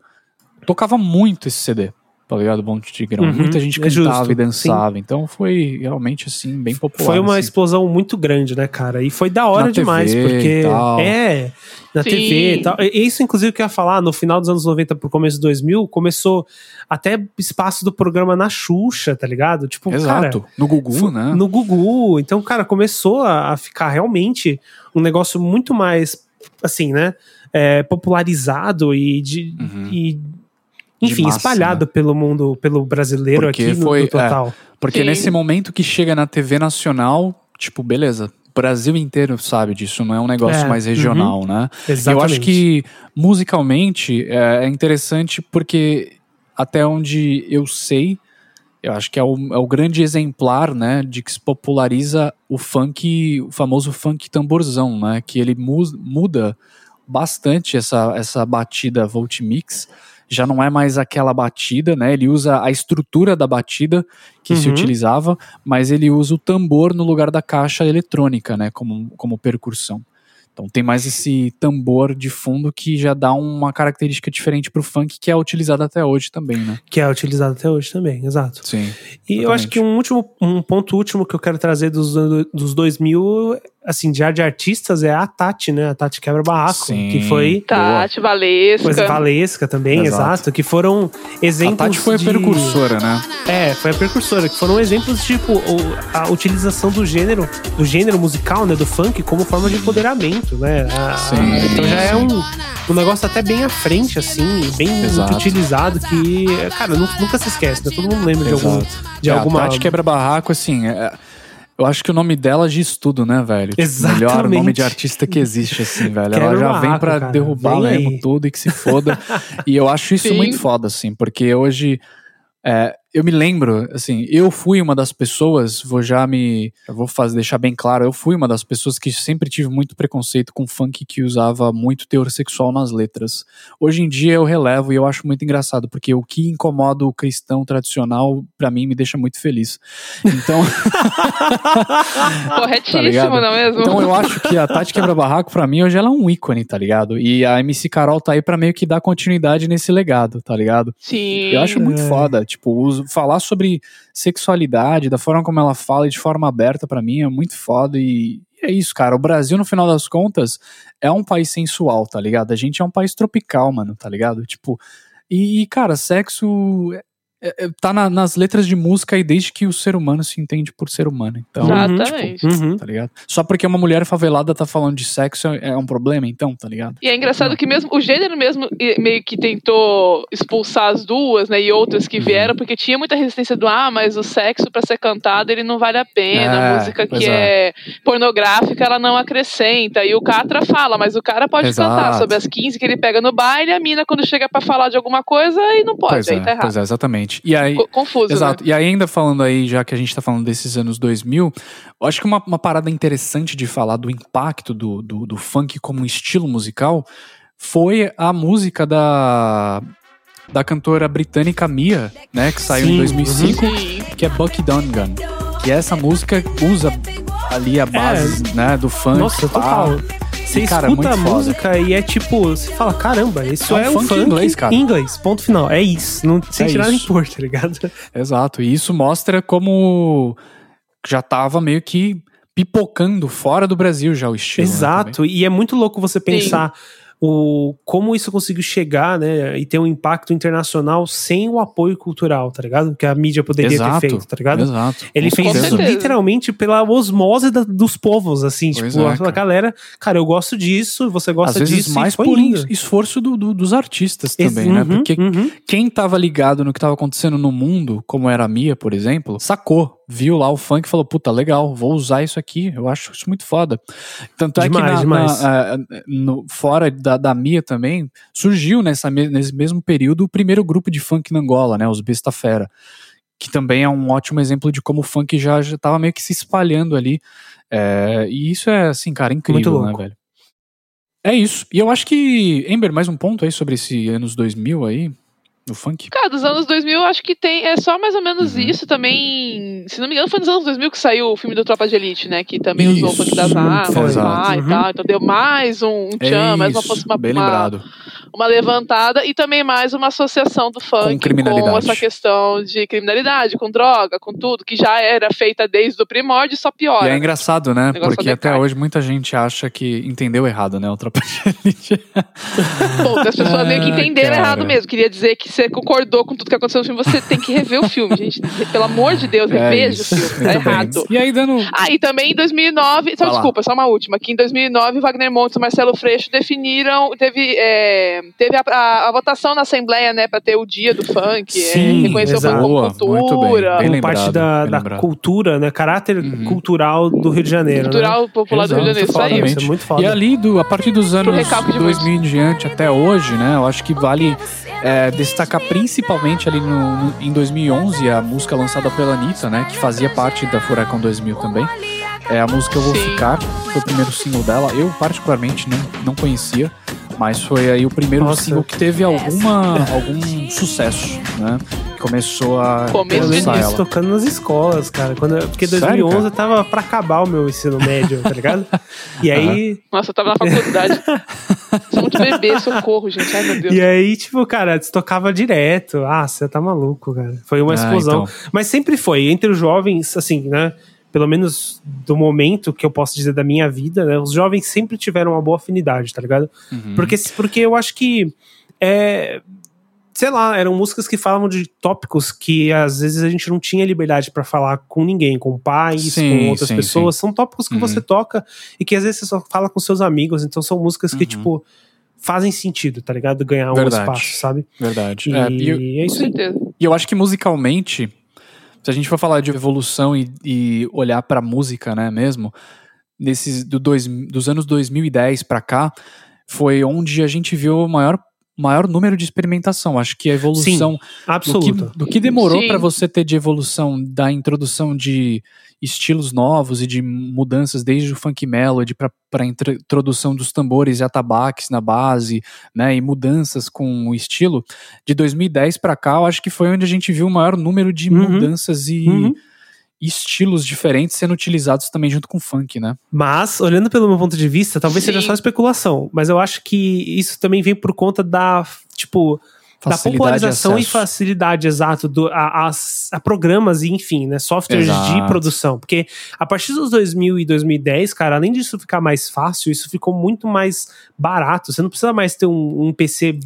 tocava muito esse CD. Tá ligado? Bom de Tigrão. Uhum, Muita gente é cantava justo, e dançava. Então foi realmente, assim, bem popular. Foi uma assim. explosão muito grande, né, cara? E foi da hora Na demais, TV porque. e tal. É, na Sim. TV e tal. E Isso, inclusive, que eu ia falar, no final dos anos 90 pro começo de 2000, começou até espaço do programa na Xuxa, tá ligado? Tipo, Exato. cara. no Gugu, né? No Gugu. Então, cara, começou a, a ficar realmente um negócio muito mais, assim, né? é, popularizado e de. Uhum. e, enfim, massa, espalhado pelo mundo, pelo brasileiro Porque aqui no, foi- no total. Porque Sim. nesse momento que chega na TV nacional, tipo, beleza. O Brasil inteiro sabe disso, não é um negócio É, mais regional, né? Exatamente. Eu acho que musicalmente é, é interessante porque até onde eu sei, eu acho que é o, é o grande exemplar, né, de que se populariza o funk, o famoso funk tamborzão, né, que ele mu- muda bastante essa, essa batida volt mix. Já não é mais aquela batida, né? Ele usa a estrutura da batida que se Uhum. utilizava, mas ele usa o tambor no lugar da caixa eletrônica, né? Como, como percussão. Então tem mais esse tambor de fundo que já dá uma característica diferente pro funk que é utilizado até hoje também, né? Que é utilizado até hoje também, exato. Sim. E eu acho que um último um ponto último que eu quero trazer dos, dos 2000, assim, já de artistas, é a Tati, né? A Tati Quebra Barraco, Sim. que foi Tati, Valesca. coisa Valesca também, Exato. exato. que foram exemplos A Tati foi de... a precursora, né? É, foi a precursora, que foram exemplos tipo a utilização do gênero, do gênero musical, né, do funk como forma de empoderamento, né? A- Sim. então já é um, um negócio até bem à frente assim, bem Exato. utilizado que, cara, nu- nunca se esquece, né? Todo mundo lembra de algum Exato. de É, alguma A Tati Quebra Barraco, assim, é- eu acho que o nome dela diz tudo, né, velho? Tipo, Exatamente. melhor nome de artista que existe, assim, velho. Ela Quebra já vem barraco, pra cara. derrubar Vem mesmo tudo e que se foda. e eu acho isso Sim. muito foda, assim, porque hoje. é, eu me lembro, assim, eu fui uma das pessoas, vou já me. Eu vou fazer, deixar bem claro, eu fui uma das pessoas que sempre tive muito preconceito com funk que usava muito teor sexual nas letras. Hoje em dia eu relevo e eu acho muito engraçado, porque o que incomoda o cristão tradicional, pra mim, me deixa muito feliz. Então. Corretíssimo, Tá ligado? não é mesmo? Então eu acho que a Tati Quebra Barraco, pra mim, hoje ela é um ícone, tá ligado? E a MC Carol tá aí pra meio que dar continuidade nesse legado, tá ligado? Sim. Eu acho muito É. foda, tipo, uso- falar sobre sexualidade, da forma como ela fala e de forma aberta, pra mim, é muito foda e é isso, cara. O Brasil, no final das contas, é um país sensual, tá ligado? A gente é um país tropical, mano, tá ligado? Tipo, e, cara, sexo é- tá na- nas letras de música aí desde que o ser humano se entende por ser humano. Então, Exatamente. Uhum. tá ligado? Só porque uma mulher favelada tá falando de sexo é é um problema, então, tá ligado? E é engraçado que mesmo o gênero mesmo e- meio que tentou expulsar as duas, né, e outras que vieram, porque tinha muita resistência do ah, mas o sexo pra ser cantado ele não vale a pena, É, a música que é. pornográfica ela não acrescenta. E o Catra fala, mas o cara pode Exato. cantar sobre as 15 que ele pega no baile, a mina quando chega pra falar de alguma coisa e não pode, pois aí é, tá errado. pois é, exatamente. E aí, Co- Confuso, Exato. né? E aí, ainda falando aí, já que a gente tá falando desses anos 2000, eu acho que uma, uma parada interessante de falar do impacto do, do, do funk como um estilo musical foi a música da, da cantora britânica Mia, né, que saiu Sim, em 2005, Sim. que é Bucky Dungan. Que essa música usa ali a base, né, do funk. É. Nossa, total. Você cara, escuta a foda. música e é tipo, você fala, caramba, isso É um é, um funk funk, em inglês, cara. em inglês, ponto final. É isso, não sem É tirar nem pôr, tá ligado? Exato, e isso mostra como já tava meio que pipocando fora do Brasil já o estilo. né, Exato, e é muito louco você pensar o como isso conseguiu chegar, né, e ter um impacto internacional sem o apoio cultural, tá ligado? Que a mídia poderia Exato, ter feito, tá ligado? Exato. Ele fez certeza. isso literalmente pela osmose da- dos povos, assim, Pois tipo, é, a galera, cara, eu gosto disso, você gosta Às vezes disso, mais e foi por esforço do- do- dos artistas Ex- também, né? uhum, Porque uhum. quem tava ligado no que tava acontecendo no mundo, como era a Mia, por exemplo, sacou, viu lá o funk e falou, puta, legal, vou usar isso aqui, eu acho isso muito foda. Tanto é Demais, que na- na- ah, no- fora da, da Mia também, surgiu nessa, nesse mesmo período o primeiro grupo de funk na Angola, né? Os Besta Fera. Que também é um ótimo exemplo de como o funk já, já tava meio que se espalhando ali. É, e isso é, assim, cara, incrível, né, velho? É isso. E eu acho que, Ember, mais um ponto aí sobre esse anos 2000 aí, no funk. Cara, dos anos 2000, eu acho que tem. É só mais ou menos Uhum. isso também. Se não me engano, foi nos anos 2000 que saiu o filme do Tropa de Elite, né? Que também usou o Isso, funk das armas lá e Uhum. tal. Então deu mais um, um tchan, mais uma, isso, uma, bem lembrado. uma levantada e também mais uma associação do funk com, criminalidade. essa questão de criminalidade, com droga, com tudo, que já era feita desde o primórdio e só piora. E é engraçado, né? Porque até hoje muita gente acha que entendeu errado, né? O Tropa de Elite. Poucas pessoas meio que entenderam cara. errado mesmo. Queria dizer que você concordou com tudo que aconteceu no filme, você tem que rever o filme, gente. Pelo amor de Deus, É reveja isso. o filme. Tá errado. E aí, dando. Ah, e também em 2009, só Vai lá. desculpa, só uma última, que em 2009 Wagner Montes e Marcelo Freixo definiram, teve, é, teve a, a- a votação na Assembleia, né, pra ter o dia do funk, Sim, é, reconhecer exato. o funk como muito bem, cultura, bem Como lembrado, parte da, da cultura, né? Caráter Uhum. cultural do Rio de Janeiro. né? cultural popular do Rio de Janeiro, isso aí. é muito foda. E ali, do, a partir dos anos recalque de 2000 em diante até hoje, né? Eu acho que vale é, destacar principalmente ali no, no- em 2011 a música lançada pela Anitta, né? Que fazia parte da Furacão 2000 também. É a música Eu Vou Sim. Ficar, que foi o primeiro single dela. Eu, particularmente, não, não conhecia. Mas foi aí o primeiro Nossa. single que teve alguma, algum sucesso, né? Começou a Começo Eu de lembro lançar disso ela. tocando nas escolas, cara. Quando, porque Sério, 2011 cara? eu tava pra acabar o meu ensino médio, tá ligado? E aí, Nossa, eu tava na faculdade. Sou muito bebê, socorro, gente. Ai, meu Deus. e aí, tipo, cara, tocava direto. Ah, você tá maluco, cara. Foi uma Ah, explosão. então. Mas sempre foi. Entre os jovens, assim, né? Pelo menos do momento que eu posso dizer da minha vida, né? Os jovens sempre tiveram uma boa afinidade, tá ligado? Uhum. Porque, porque eu acho que é, sei lá, eram músicas que falavam de tópicos que às vezes a gente não tinha liberdade pra falar com ninguém, com pais, Sim, com outras sim, pessoas. São tópicos que Uhum. você toca e que às vezes você só fala com seus amigos. Então são músicas que, Uhum. tipo, fazem sentido, tá ligado? Ganhar um Verdade. espaço, sabe? Verdade. E É, e eu- é Com isso aí. certeza. E eu acho que musicalmente, se a gente for falar de evolução e, e olhar pra música, né, mesmo, nesses do dois, dos anos 2010 pra cá, foi onde a gente viu o maior, maior número de experimentação. Acho que a evolução do que, Absoluto. do que demorou Sim. pra você ter de evolução da introdução de estilos novos e de mudanças desde o funk melody para a introdução dos tambores e atabaques na base, né, e mudanças com o estilo de 2010 pra cá, eu acho que foi onde a gente viu o maior número de Uhum. mudanças e Uhum. Estilos diferentes sendo utilizados também junto com o funk, né? Mas, olhando pelo meu ponto de vista, talvez Sim. seja só especulação. Mas eu acho que isso também vem por conta da, tipo, da popularização de e facilidade, exato, do, a, as- a programas e, enfim, né, softwares de Exato. produção. Porque a partir dos 2000 e 2010, cara, além disso ficar mais fácil, isso ficou muito mais barato. Você não precisa mais ter um, um PC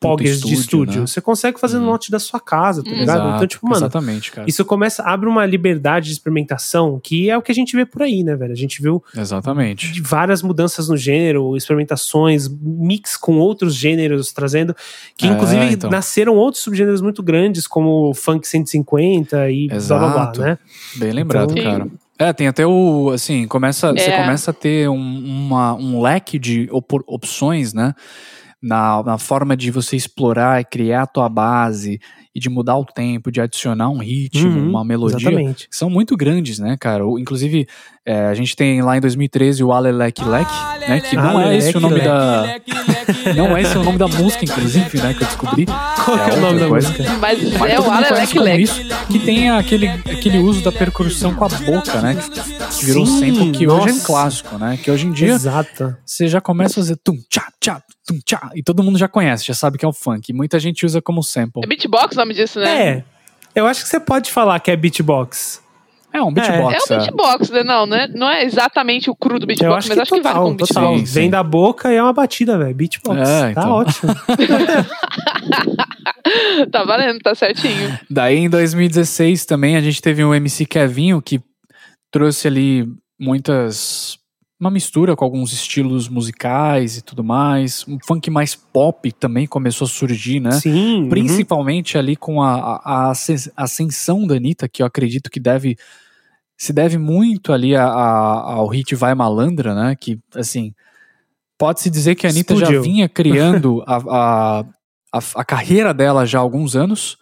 poggers de estúdio, né? Você consegue fazer no Uhum. note da sua casa, tá Hum. ligado? Exato, Então, tipo, mano, exatamente, cara. isso começa, abre uma liberdade de experimentação que é o que a gente vê por aí, né, velho? A gente viu Exatamente. de várias mudanças no gênero, experimentações, mix com outros gêneros, trazendo. Que É, inclusive então. nasceram outros subgêneros muito grandes, como o Funk 150 e blá blá blá, Exato. né? Bem lembrado, Então- cara. É, tem até o, assim, começa, você É. começa a ter um, uma- um leque de opor- opções, né? Na, na forma de você explorar e criar a tua base e de mudar o tempo, de adicionar um ritmo, Uhum, uma melodia, Exatamente. são muito grandes, né, cara? O- Inclusive, é, a gente tem lá em 2013 o Alelec Lec, né? Que não é esse o nome da. Não é esse o nome da música, inclusive, né? Que eu descobri. Qual que é o nome outra da coisa. música? Mas, Mas é o Alelec Lec. que tem aquele, aquele uso da percussão com a boca, né? Que, que virou Sim, sample que hoje é um nossa. clássico, né? Que hoje em dia Exato. você já começa a fazer tum tchá tchá tum tchá e todo mundo já conhece, já sabe que é o funk. E muita gente usa como sample. É beatbox o nome disso, né? É. Eu acho que você pode falar que é beatbox. É um beatbox. É o beatbox, né? Não, né? Não é exatamente o cru do beatbox, acho mas que acho que vale total, como beatbox. total. Sim, Vem da boca e é uma batida, velho. Beatbox. É, Tá então. ótimo. tá valendo, tá certinho. Daí em 2016 também a gente teve o MC Kevinho que trouxe ali muitas uma mistura com alguns estilos musicais e tudo mais. Um funk mais pop também começou a surgir, né? Sim. uhum. Principalmente ali com a, a, a ascens- ascensão da Anitta, que eu acredito que deve se deve muito ali a- a- ao hit Vai Malandra, né? Que, assim, pode-se dizer que a Anitta já vinha criando a, a, a, carreira dela já há alguns anos,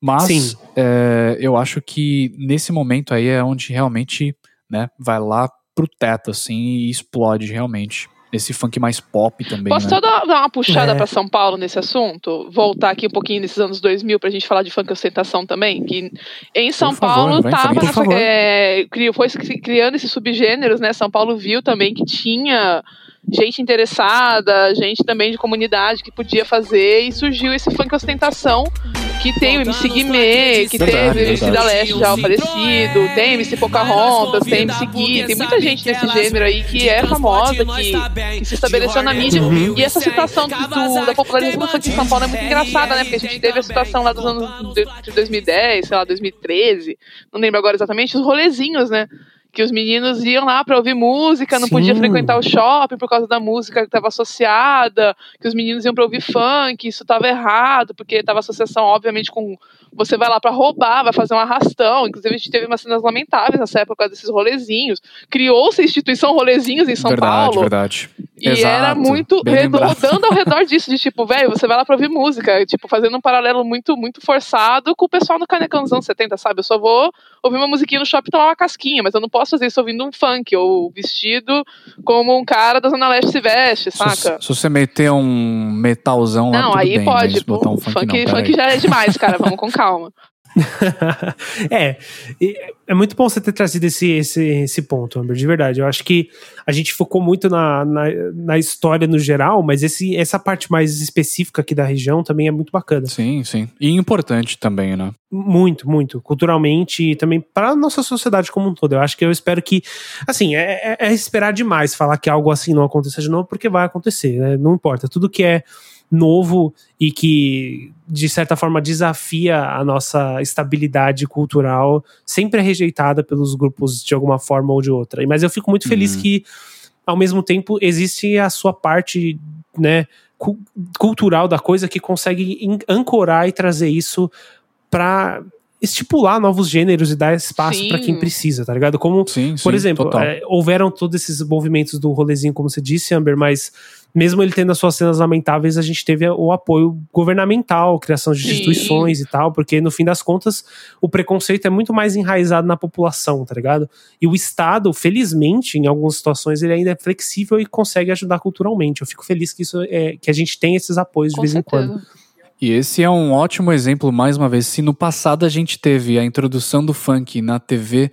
mas é, eu acho que nesse momento aí é onde realmente né, vai lá pro teto, assim, e explode realmente. Esse funk mais pop também. Posso né? só dar uma puxada É. pra São Paulo nesse assunto? Voltar aqui um pouquinho nesses anos 2000 pra gente falar de funk ostentação também? Que em São favor, Paulo vai tava nessa, é, criou, foi criando esses subgêneros, né? São Paulo viu também que tinha gente interessada, gente também de comunidade que podia fazer e surgiu esse funk ostentação que tem o MC Guimê, que teve o MC da. Leste já falecido, tem MC Pocahontas, tem MC Gui, tem muita gente nesse gênero aí que é famosa, que, que se estabeleceu na mídia. E essa situação do, do- da popularização funk em São Paulo é muito engraçada, né? Porque a gente teve a situação lá dos anos de de 2010, sei lá, 2013, não lembro agora exatamente, os rolezinhos, né? Que os meninos iam lá pra ouvir música, não Sim. podia frequentar o shopping por causa da música que estava associada, que os meninos iam pra ouvir funk, isso estava errado, porque estava associação, obviamente, com você vai lá pra roubar, vai fazer um arrastão. Inclusive, a gente teve umas cenas lamentáveis nessa época desses rolezinhos. Criou-se a instituição rolezinhos em São verdade, Paulo. verdade. E Exato, era muito rodando ao redor disso, de tipo, velho, você vai lá pra ouvir música, tipo, fazendo um paralelo muito, muito forçado com o pessoal no Canecão dos anos 70, sabe? Eu só vou ouvir uma musiquinha no shopping e tomar uma casquinha, mas eu não posso fazer isso ouvindo um funk, ou vestido como um cara da Zona Leste se veste, Se, saca? se você meter um metalzão lá, Não, aí bem, pode, botar um funk, funk, funk, não, peraí. já é demais, cara, vamos com calma. é, é muito bom você ter trazido esse, esse, esse ponto, Amber, de verdade. Eu acho que a gente focou muito na, na, na história no geral, mas esse, essa parte mais específica aqui da região também é muito bacana. Sim, sim. E importante também, né? Muito, muito. Culturalmente e também para a nossa sociedade como um todo. Eu acho que eu espero que. Assim, é, é- é esperar demais falar que algo assim não aconteça de novo, porque vai acontecer, né? Não importa. Tudo que é novo e que, de certa forma, desafia a nossa estabilidade cultural sempre é rejeitada pelos grupos de alguma forma ou de outra. Mas eu fico muito feliz Uhum. que, ao mesmo tempo, existe a sua parte, né? cu- cultural da coisa que consegue ancorar e trazer isso pra estipular novos gêneros e dar espaço pra quem precisa, tá ligado? Como, Sim, por sim, exemplo, é, houveram todos esses movimentos do rolezinho, como você disse, Amber, mas mesmo ele tendo as suas cenas lamentáveis, a gente teve o apoio governamental, criação de Sim. instituições e tal, porque no fim das contas o preconceito é muito mais enraizado na população, tá ligado? E o Estado, felizmente, em algumas situações, ele ainda é flexível e consegue ajudar culturalmente. Eu fico feliz que isso é que a gente tem esses apoios de Com vez em certeza. quando. E esse é um ótimo exemplo, mais uma vez. Se no passado a gente teve a introdução do funk na TV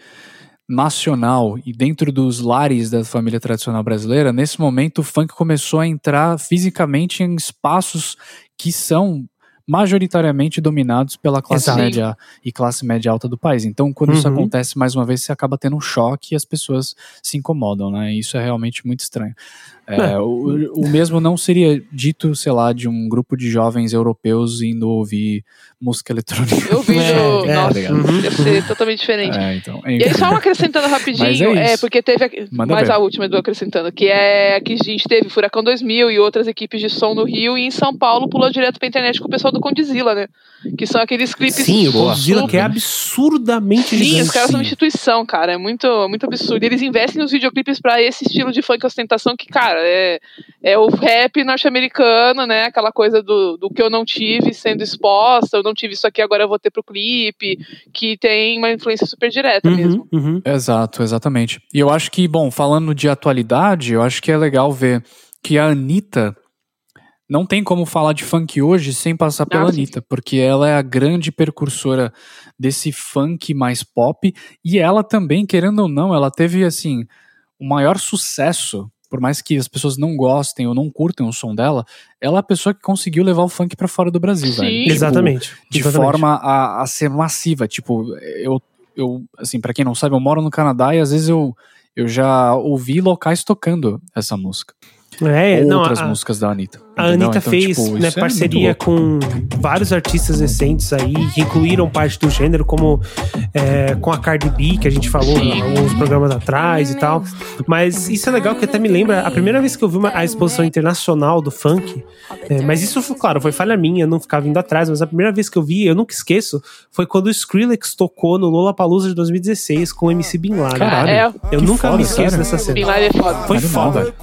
nacional e dentro dos lares da família tradicional brasileira, nesse momento o funk começou a entrar fisicamente em espaços que são majoritariamente dominados pela classe Exato. média e classe média alta do país. Então, quando isso Uhum. acontece mais uma vez, você acaba tendo um choque e as pessoas se incomodam, né? E Isso é realmente muito estranho. É, o, o mesmo não seria dito, sei lá, de um grupo de jovens europeus indo ouvir música eletrônica. Eu vi, É, no- é, nossa, uhum. deve ser totalmente diferente. É, então, E aí, só um acrescentando rapidinho, é é, porque teve. a- mais ver. a última do acrescentando, que é que a gente teve Furacão 2000 e outras equipes de som no Rio, e em São Paulo pulou direto pra internet com o pessoal do Condzilla, né? Que são aqueles clipes. Sim, o que é absurdamente Sim, gigante. os caras são uma instituição, cara. É muito, muito absurdo. Eles investem nos videoclipes pra esse estilo de funk ostentação que, cara, é, é o rap norte-americano, né? Aquela coisa do, do que eu não tive sendo exposta, eu não tive isso aqui, agora eu vou ter pro clipe, que tem uma influência super direta mesmo. Uhum, uhum. Exato, exatamente. E eu acho que, bom, falando de atualidade, eu acho que é legal ver que a Anitta não tem como falar de funk hoje sem passar pela Ah. Anitta, porque ela é a grande precursora desse funk mais pop e ela também, querendo ou não, ela teve assim o maior sucesso, por mais que as pessoas não gostem ou não curtem o som dela, ela é a pessoa que conseguiu levar o funk pra fora do Brasil, Sim. velho. Tipo, Exatamente. de exatamente. forma a, a ser massiva. Tipo, eu, eu, assim, para quem não sabe, eu moro no Canadá e às vezes eu, eu já ouvi locais tocando essa música. É, Ou não, outras a, músicas da Anitta. A entendeu? Anitta Então, fez tipo, né, é parceria louco. com vários artistas recentes aí, que incluíram parte do gênero, como é, com a Cardi B, que a gente falou Sim. em alguns programas atrás e tal. Mas isso é legal, que até me lembra a primeira vez que eu vi uma, a exposição internacional do funk. é, mas isso, foi, claro, foi falha minha, não ficar vindo atrás, mas a primeira vez que eu vi, eu nunca esqueço, foi quando o Skrillex tocou no Lollapalooza de 2016 com o MC Bin Laden. Caralho. É, Eu Que nunca foda, me esqueço sério? dessa Bin cena. Laden é foda. Foi Animal, foda.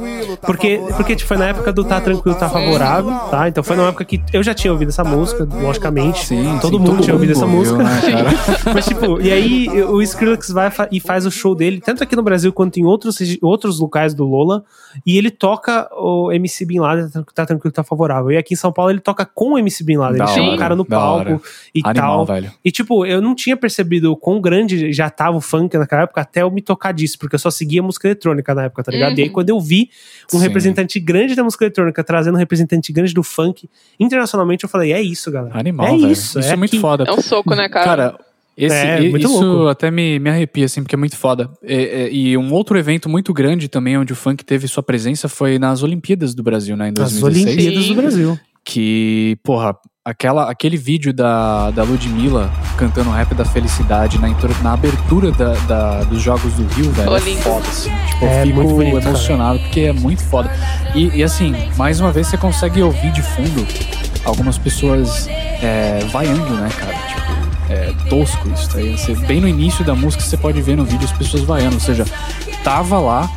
Porque, porque tipo, foi na época do Tá Tranquilo, Tá favorável, tá? Então foi numa época que eu já tinha ouvido essa música, logicamente. Sim, todo sim, mundo tinha ouvido essa ouviu, música. né? Mas, tipo, e aí o Skrillex vai fa- e faz o show dele, tanto aqui no Brasil quanto em outros, outros locais do Lola, e ele toca o MC Bin Laden, tá, tá tranquilo, tá favorável. E aqui em São Paulo ele toca com o MC Bin Laden, Da ele chama o cara no hora. palco e Animal, tal. velho. E, tipo, eu não tinha percebido o quão grande já tava o funk naquela época até eu me tocar disso, porque eu só seguia música eletrônica na época, tá ligado? Uhum. E aí, quando eu vi um Sim. representante grande da música eletrônica trazendo representante grande do funk internacionalmente, eu falei, é isso, galera. Animal, é velho. isso. Isso é é muito aqui. foda. É um soco, né, cara? Cara, esse, É, e- muito isso louco. até me, me arrepia, assim, porque é muito foda. E, e- e um outro evento muito grande também, onde o funk teve sua presença, foi nas Olimpíadas do Brasil, né, em As 2016. Olimpíadas Sim. do Brasil. Que, porra, aquela, aquele vídeo da, da Ludmilla cantando rap da felicidade na, na abertura da, da- dos Jogos do Rio, velho, é foda, assim. Tipo, É, eu fico muito bonito, cara. emocionado, porque é muito foda. E, e, assim, mais uma vez você consegue ouvir de fundo algumas pessoas é, vaiando, né, cara? Tipo, é tosco isso. Tá? aí. Você, bem no início da música você pode ver no vídeo as pessoas vaiando. Ou seja, tava lá,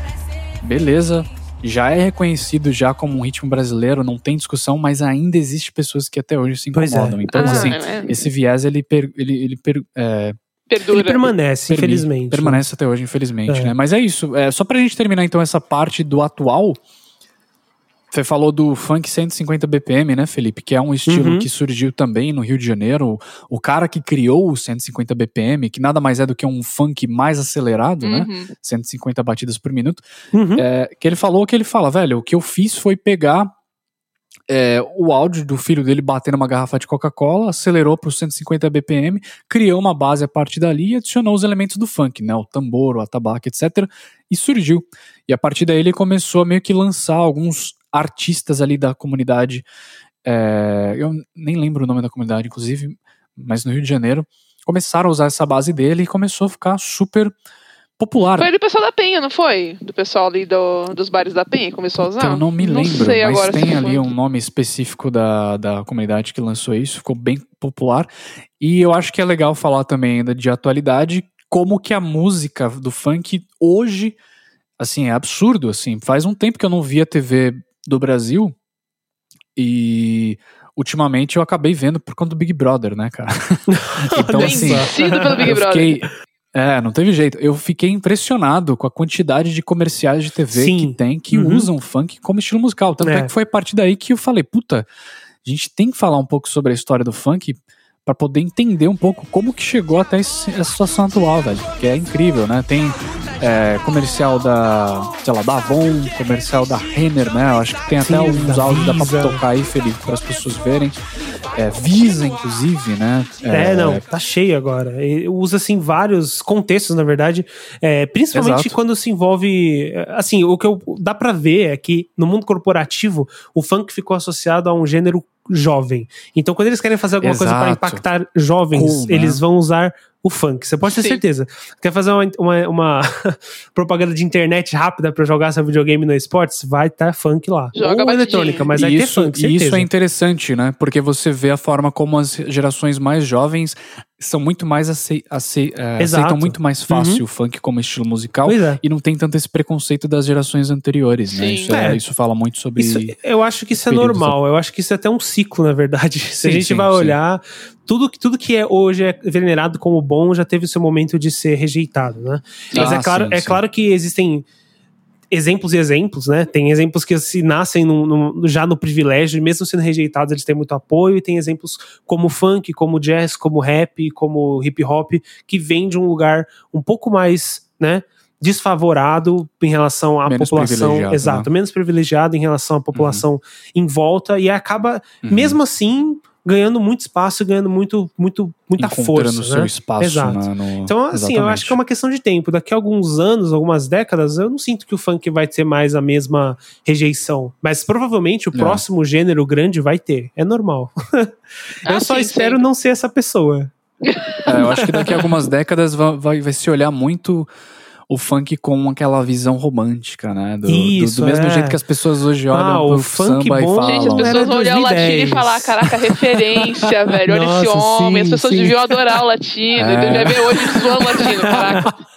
beleza, já é reconhecido já como um ritmo brasileiro, não tem discussão, mas ainda existe pessoas que até hoje se é. incomodam. Então, Ah, assim, é. esse viés, ele, per- ele, ele per- é, Perdura. Ele permanece, permi- infelizmente. Permanece até hoje, infelizmente, É. né? Mas é isso. É, só pra gente terminar, então, essa parte do atual. Você falou do funk 150 BPM, né, Felipe? Que é um estilo Uhum. que surgiu também no Rio de Janeiro. O cara que criou o 150 BPM, que nada mais é do que um funk mais acelerado, né? Uhum. 150 batidas por minuto. Uhum. É, que ele falou que ele fala, velho, o que eu fiz foi pegar é, o áudio do filho dele batendo uma garrafa de Coca-Cola, acelerou para os 150 BPM, criou uma base a partir dali e adicionou os elementos do funk, né? O tambor, o atabaque, etc. E surgiu. E a partir daí ele começou a meio que lançar alguns artistas ali da comunidade. é, eu nem lembro o nome da comunidade, inclusive, mas no Rio de Janeiro. Começaram a usar essa base dele e começou a ficar super popular. Foi do pessoal da Penha, não foi? Do pessoal ali do- dos bares da Penha que começou a usar? Então, não me lembro, sei mas agora tem ali um nome específico da, da comunidade que lançou isso, ficou bem popular. E eu acho que é legal falar também ainda de atualidade, como que a música do funk hoje, assim, é absurdo, assim. Faz um tempo que eu não via TV do Brasil e ultimamente eu acabei vendo por conta do Big Brother, né, cara? então, assim, pelo Big eu Brother. fiquei. É, não teve jeito. Eu fiquei impressionado com a quantidade de comerciais de TV Sim. que tem que Uhum. usam funk como estilo musical. Tanto é. É. que foi a partir daí que eu falei, puta, a gente tem que falar um pouco sobre a história do funk pra poder entender um pouco como que chegou até esse- essa situação atual, velho. Que é incrível, né? Tem é, comercial da, sei lá, da Avon, comercial da Renner, né? Eu acho que tem até Sim, alguns áudios da pra Visa. tocar aí, Felipe, para as pessoas verem. É, Visa, inclusive, né? É, não, tá cheio agora. E Usa, assim, vários contextos, na verdade. É, principalmente Exato. quando se envolve. é, Assim, o que eu, dá pra ver é que no mundo corporativo, o funk ficou associado a um gênero jovem. Então, quando eles querem fazer alguma coisa para Exato. impactar jovens, né? eles vão usar o funk. Você pode ter Sim. certeza. Quer fazer uma, uma, uma propaganda de internet rápida pra jogar seu videogame no esportes? Vai estar funk lá. Joga Ou eletrônica, mas vai ter isso, funk, e certeza. isso é interessante, né? Porque você vê a forma como as gerações mais jovens são muito mais acei acei eh, Exato. aceitam muito mais fácil o funk como estilo musical é. e não tem tanto esse preconceito das gerações anteriores, né? Isso, é- É. isso fala muito sobre Isso- eu acho que isso é normal. Eu acho que isso é até um ciclo, na verdade. Se a Sim, gente sim, vai sim. olhar, tudo, tudo que é hoje é venerado como bom já teve o seu momento de ser rejeitado, né? Mas Ah, é claro, sim, é sim. claro que existem exemplos e exemplos, né? Tem exemplos que se nascem num- num- já no privilégio, mesmo sendo rejeitados, eles têm muito apoio, e tem exemplos como funk, como jazz, como rap, como hip hop, que vem de um lugar um pouco mais, né? Desfavorado em relação à Menos população, né? exato, menos privilegiado em relação à população em volta e acaba, Uhum. mesmo assim, ganhando muito espaço, ganhando muito, muito, muita força. o seu né? espaço Exato. né, no- Então, assim, eu Exatamente. acho que é uma questão de tempo. Daqui a alguns anos, algumas décadas, eu não sinto que o funk vai ter mais a mesma rejeição. Mas provavelmente o É. próximo gênero grande vai ter. É normal. eu Ah, só sim, espero sempre. não ser essa pessoa. É, eu acho que daqui a algumas décadas vai, vai, vai se olhar muito o funk com aquela visão romântica, né? Do, do- Isso, do, mesmo é. jeito que as pessoas hoje olham Ah, pro o funk samba e bom- falam. Gente, as pessoas vão olhar o latino e 2010. falar, caraca, referência, velho. Olha esse Nossa, homem. sim, as pessoas sim. deviam adorar o latino. É. É. Deve ver hoje zoando o latino, caraca.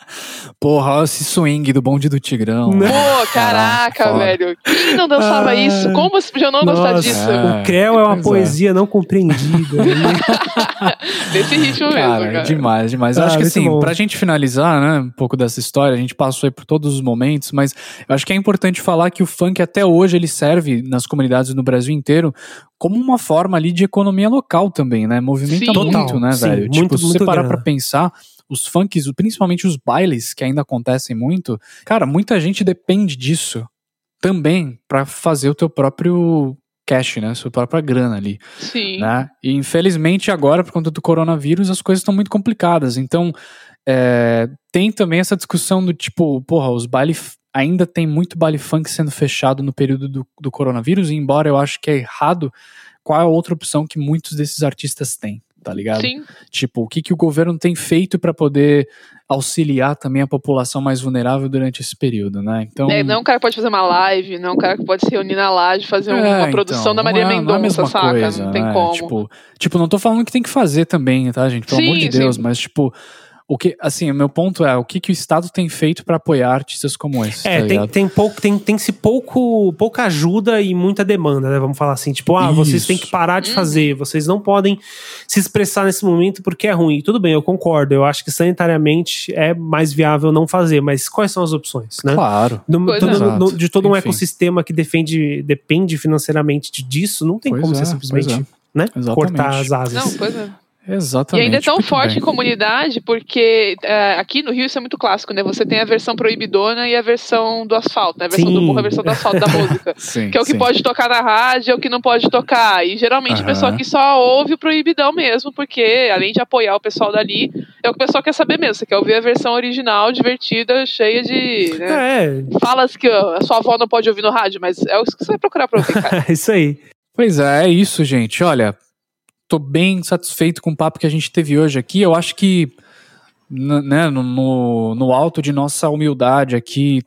Porra, olha esse swing do bonde do Tigrão. Não. Pô, caraca, foda. velho. Quem não dançava Ah, isso? Como você podia não gostar nossa. disso? É. O Creu é uma pois é. poesia não compreendida. Desse ritmo Cara, mesmo, cara. demais, demais. Eu Ah, acho que muito assim, bom. pra gente finalizar, né, um pouco dessa história, a gente passou aí por todos os momentos, mas eu acho que é importante falar que o funk até hoje ele serve nas comunidades no Brasil inteiro como uma forma ali de economia local também, né? Movimenta Sim. muito, Total, né, sim, velho? muito, tipo, se você muito parar grana. pra pensar, os funks, principalmente os bailes que ainda acontecem muito, cara, muita gente depende disso também pra fazer o teu próprio cash, né? Sua própria grana ali Sim. né? E infelizmente agora, por conta do coronavírus, as coisas estão muito complicadas. Então, é, tem também essa discussão do tipo, porra, os baile ainda tem muito baile funk sendo fechado no período do, do coronavírus, e embora eu acho que é errado, qual é a outra opção que muitos desses artistas têm, tá ligado? Sim. Tipo, o que, que o governo tem feito para poder auxiliar também a população mais vulnerável durante esse período, né? Então, É, não é um cara que pode fazer uma live, não é um cara que pode se reunir na laje e fazer É, uma então, produção da não Maria é- é Mendonça, saca? coisa, não tem né? como. Tipo, tipo, não tô falando que tem que fazer também, tá, gente? Pelo Sim, amor de sim. Deus, mas tipo, o que, assim, o meu ponto é, o que que o Estado tem feito pra apoiar artistas como esse, É, tá tem, tem, pouco, tem, tem se pouco, pouca ajuda e muita demanda, né? Vamos falar assim, tipo, ah, vocês Isso. têm que parar Uhum. de fazer, vocês não podem se expressar nesse momento porque é ruim. Tudo bem, eu concordo, eu acho que sanitariamente é mais viável não fazer, mas quais são as opções, né? Claro. No- todo- é. no- de todo um Enfim. ecossistema que defende, depende financeiramente de- disso, não tem Pois como é, você simplesmente é. né, Exatamente. cortar as asas. Não, pois é. E Exatamente. ainda é tão muito forte bem. em comunidade, porque é, aqui no Rio isso é muito clássico, né? Você tem a versão proibidona e a versão do asfalto, né? A versão Sim. do morro e a versão do asfalto da música. Sim, Que é o que sim. pode tocar na rádio, é o que não pode tocar. E geralmente Aham. o pessoal que só ouve o proibidão mesmo, porque além de apoiar o pessoal dali, é o que o pessoal quer saber mesmo. Você quer ouvir a versão original, divertida, cheia de. Né? É, Falas que a sua avó não pode ouvir no rádio, mas é o que você vai procurar pra ouvir, cara. é isso aí. Pois é, é isso, gente. Olha, tô bem satisfeito com o papo que a gente teve hoje aqui. Eu acho que né, no, no alto de nossa humildade aqui,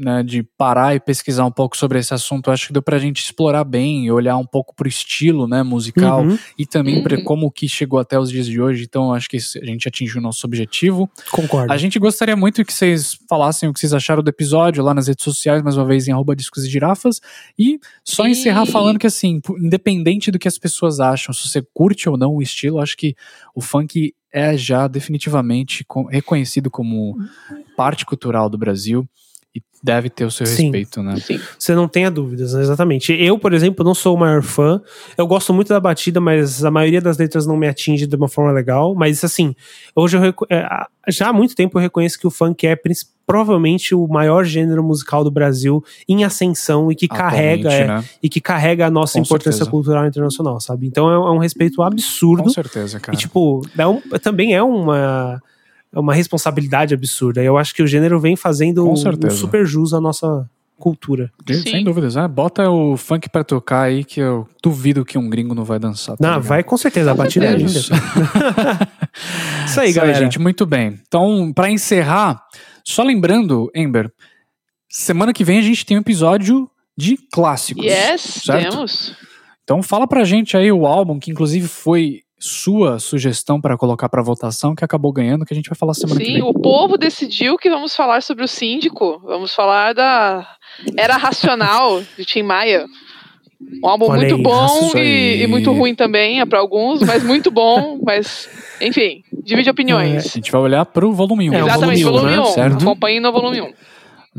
né, de parar e pesquisar um pouco sobre esse assunto, acho que deu pra gente explorar bem e olhar um pouco pro estilo né, musical Uhum, e também Uhum. como que chegou até os dias de hoje. Então, acho que a gente atingiu o nosso objetivo. concordo. A gente gostaria muito que vocês falassem o que vocês acharam do episódio lá nas redes sociais, mais uma vez em arroba discos e girafas. E só Sim. encerrar falando que assim, independente do que as pessoas acham, se você curte ou não o estilo, acho que o funk é já definitivamente co- reconhecido como parte cultural do Brasil deve ter o seu Sim. respeito, né? Sim. Você não tenha dúvidas, né? exatamente. Eu, por exemplo, não sou o maior fã. Eu gosto muito da batida, mas a maioria das letras não me atinge de uma forma legal. Mas, assim, hoje eu é, já há muito tempo eu reconheço que o funk é provavelmente o maior gênero musical do Brasil em ascensão e que carrega Atualmente, é, né? e que carrega a nossa Com importância certeza. cultural internacional, sabe? Então é, é um respeito absurdo. Com certeza, cara. E, tipo, é um- também é uma, é uma responsabilidade absurda. Eu acho que o gênero vem fazendo um, certeza. super jus à nossa cultura. Sim. Sem dúvidas, né? Bota o funk pra tocar aí que eu duvido que um gringo não vai dançar. tá Não, ligado? vai com certeza. A batida é linda. certeza. Isso aí, galera. gente, muito bem. Então, pra encerrar, só lembrando, Ember, semana que vem a gente tem um episódio de clássicos. Yes, certo? temos. Então fala pra gente aí o álbum que inclusive foi sua sugestão pra colocar pra votação que acabou ganhando, que a gente vai falar semana que Sim, vem. o povo decidiu que vamos falar sobre o síndico. Vamos falar da Era Racional, de Tim Maia. Um álbum Olha muito aí, bom e, e muito ruim também, é pra alguns, mas muito bom. Mas, enfim, divide A opiniões. gente vai olhar pro volume 1. É, o Exatamente, volume um, volume 1. né? Certo? Acompanhe no volume 1.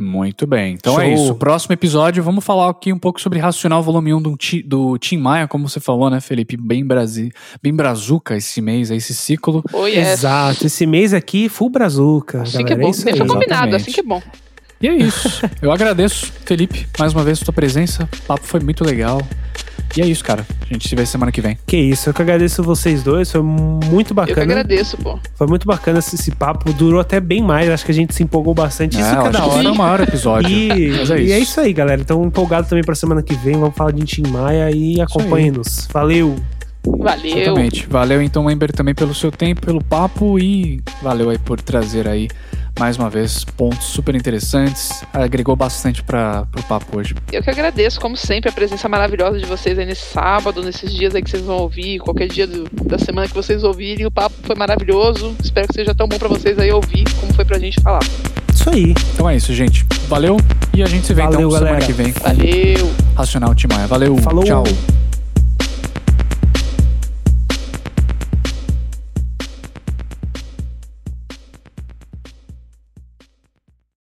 Muito bem. Então é Show. isso. Próximo episódio, vamos falar aqui um pouco sobre Racional Volume 1 do, Ti- do Tim Maia, como você falou, né, Felipe? Bem, brasi bem brazuca esse mês, aí, esse ciclo. Oh, yes. Exato. Esse mês aqui, full brazuca. Assim que é galera. bom. isso Deixa aí. combinado, Exatamente. assim que é bom. E é isso. Eu agradeço, Felipe, mais uma vez a tua presença. O papo foi muito legal. E é isso, cara. A gente se vê semana que vem. Que isso, eu que agradeço vocês dois, foi muito Eu que bacana. agradeço, pô. Foi muito bacana esse, esse papo, durou até bem mais, acho que a gente se empolgou bastante. Isso É, que eu é da acho que hora. foi o maior episódio. E, Mas é e isso. é isso aí, galera. Então, empolgado também pra semana que vem. Vamos falar de Tim Maia e acompanhe-nos. Valeu! Valeu. Exatamente. Valeu então, Ember, também pelo seu tempo, pelo papo e valeu aí por trazer aí mais uma vez pontos super interessantes. Agregou bastante para o papo hoje. Eu que agradeço, como sempre, a presença maravilhosa de vocês aí nesse sábado, nesses dias aí que vocês vão ouvir, qualquer dia do- da semana que vocês ouvirem. O papo foi maravilhoso. Espero que seja tão bom pra vocês aí ouvir como foi pra gente falar. Isso aí. Então é isso, gente. Valeu e a gente se vê Valeu, então semana galera. que vem Valeu! Racional Timaya. Valeu, Falou. tchau.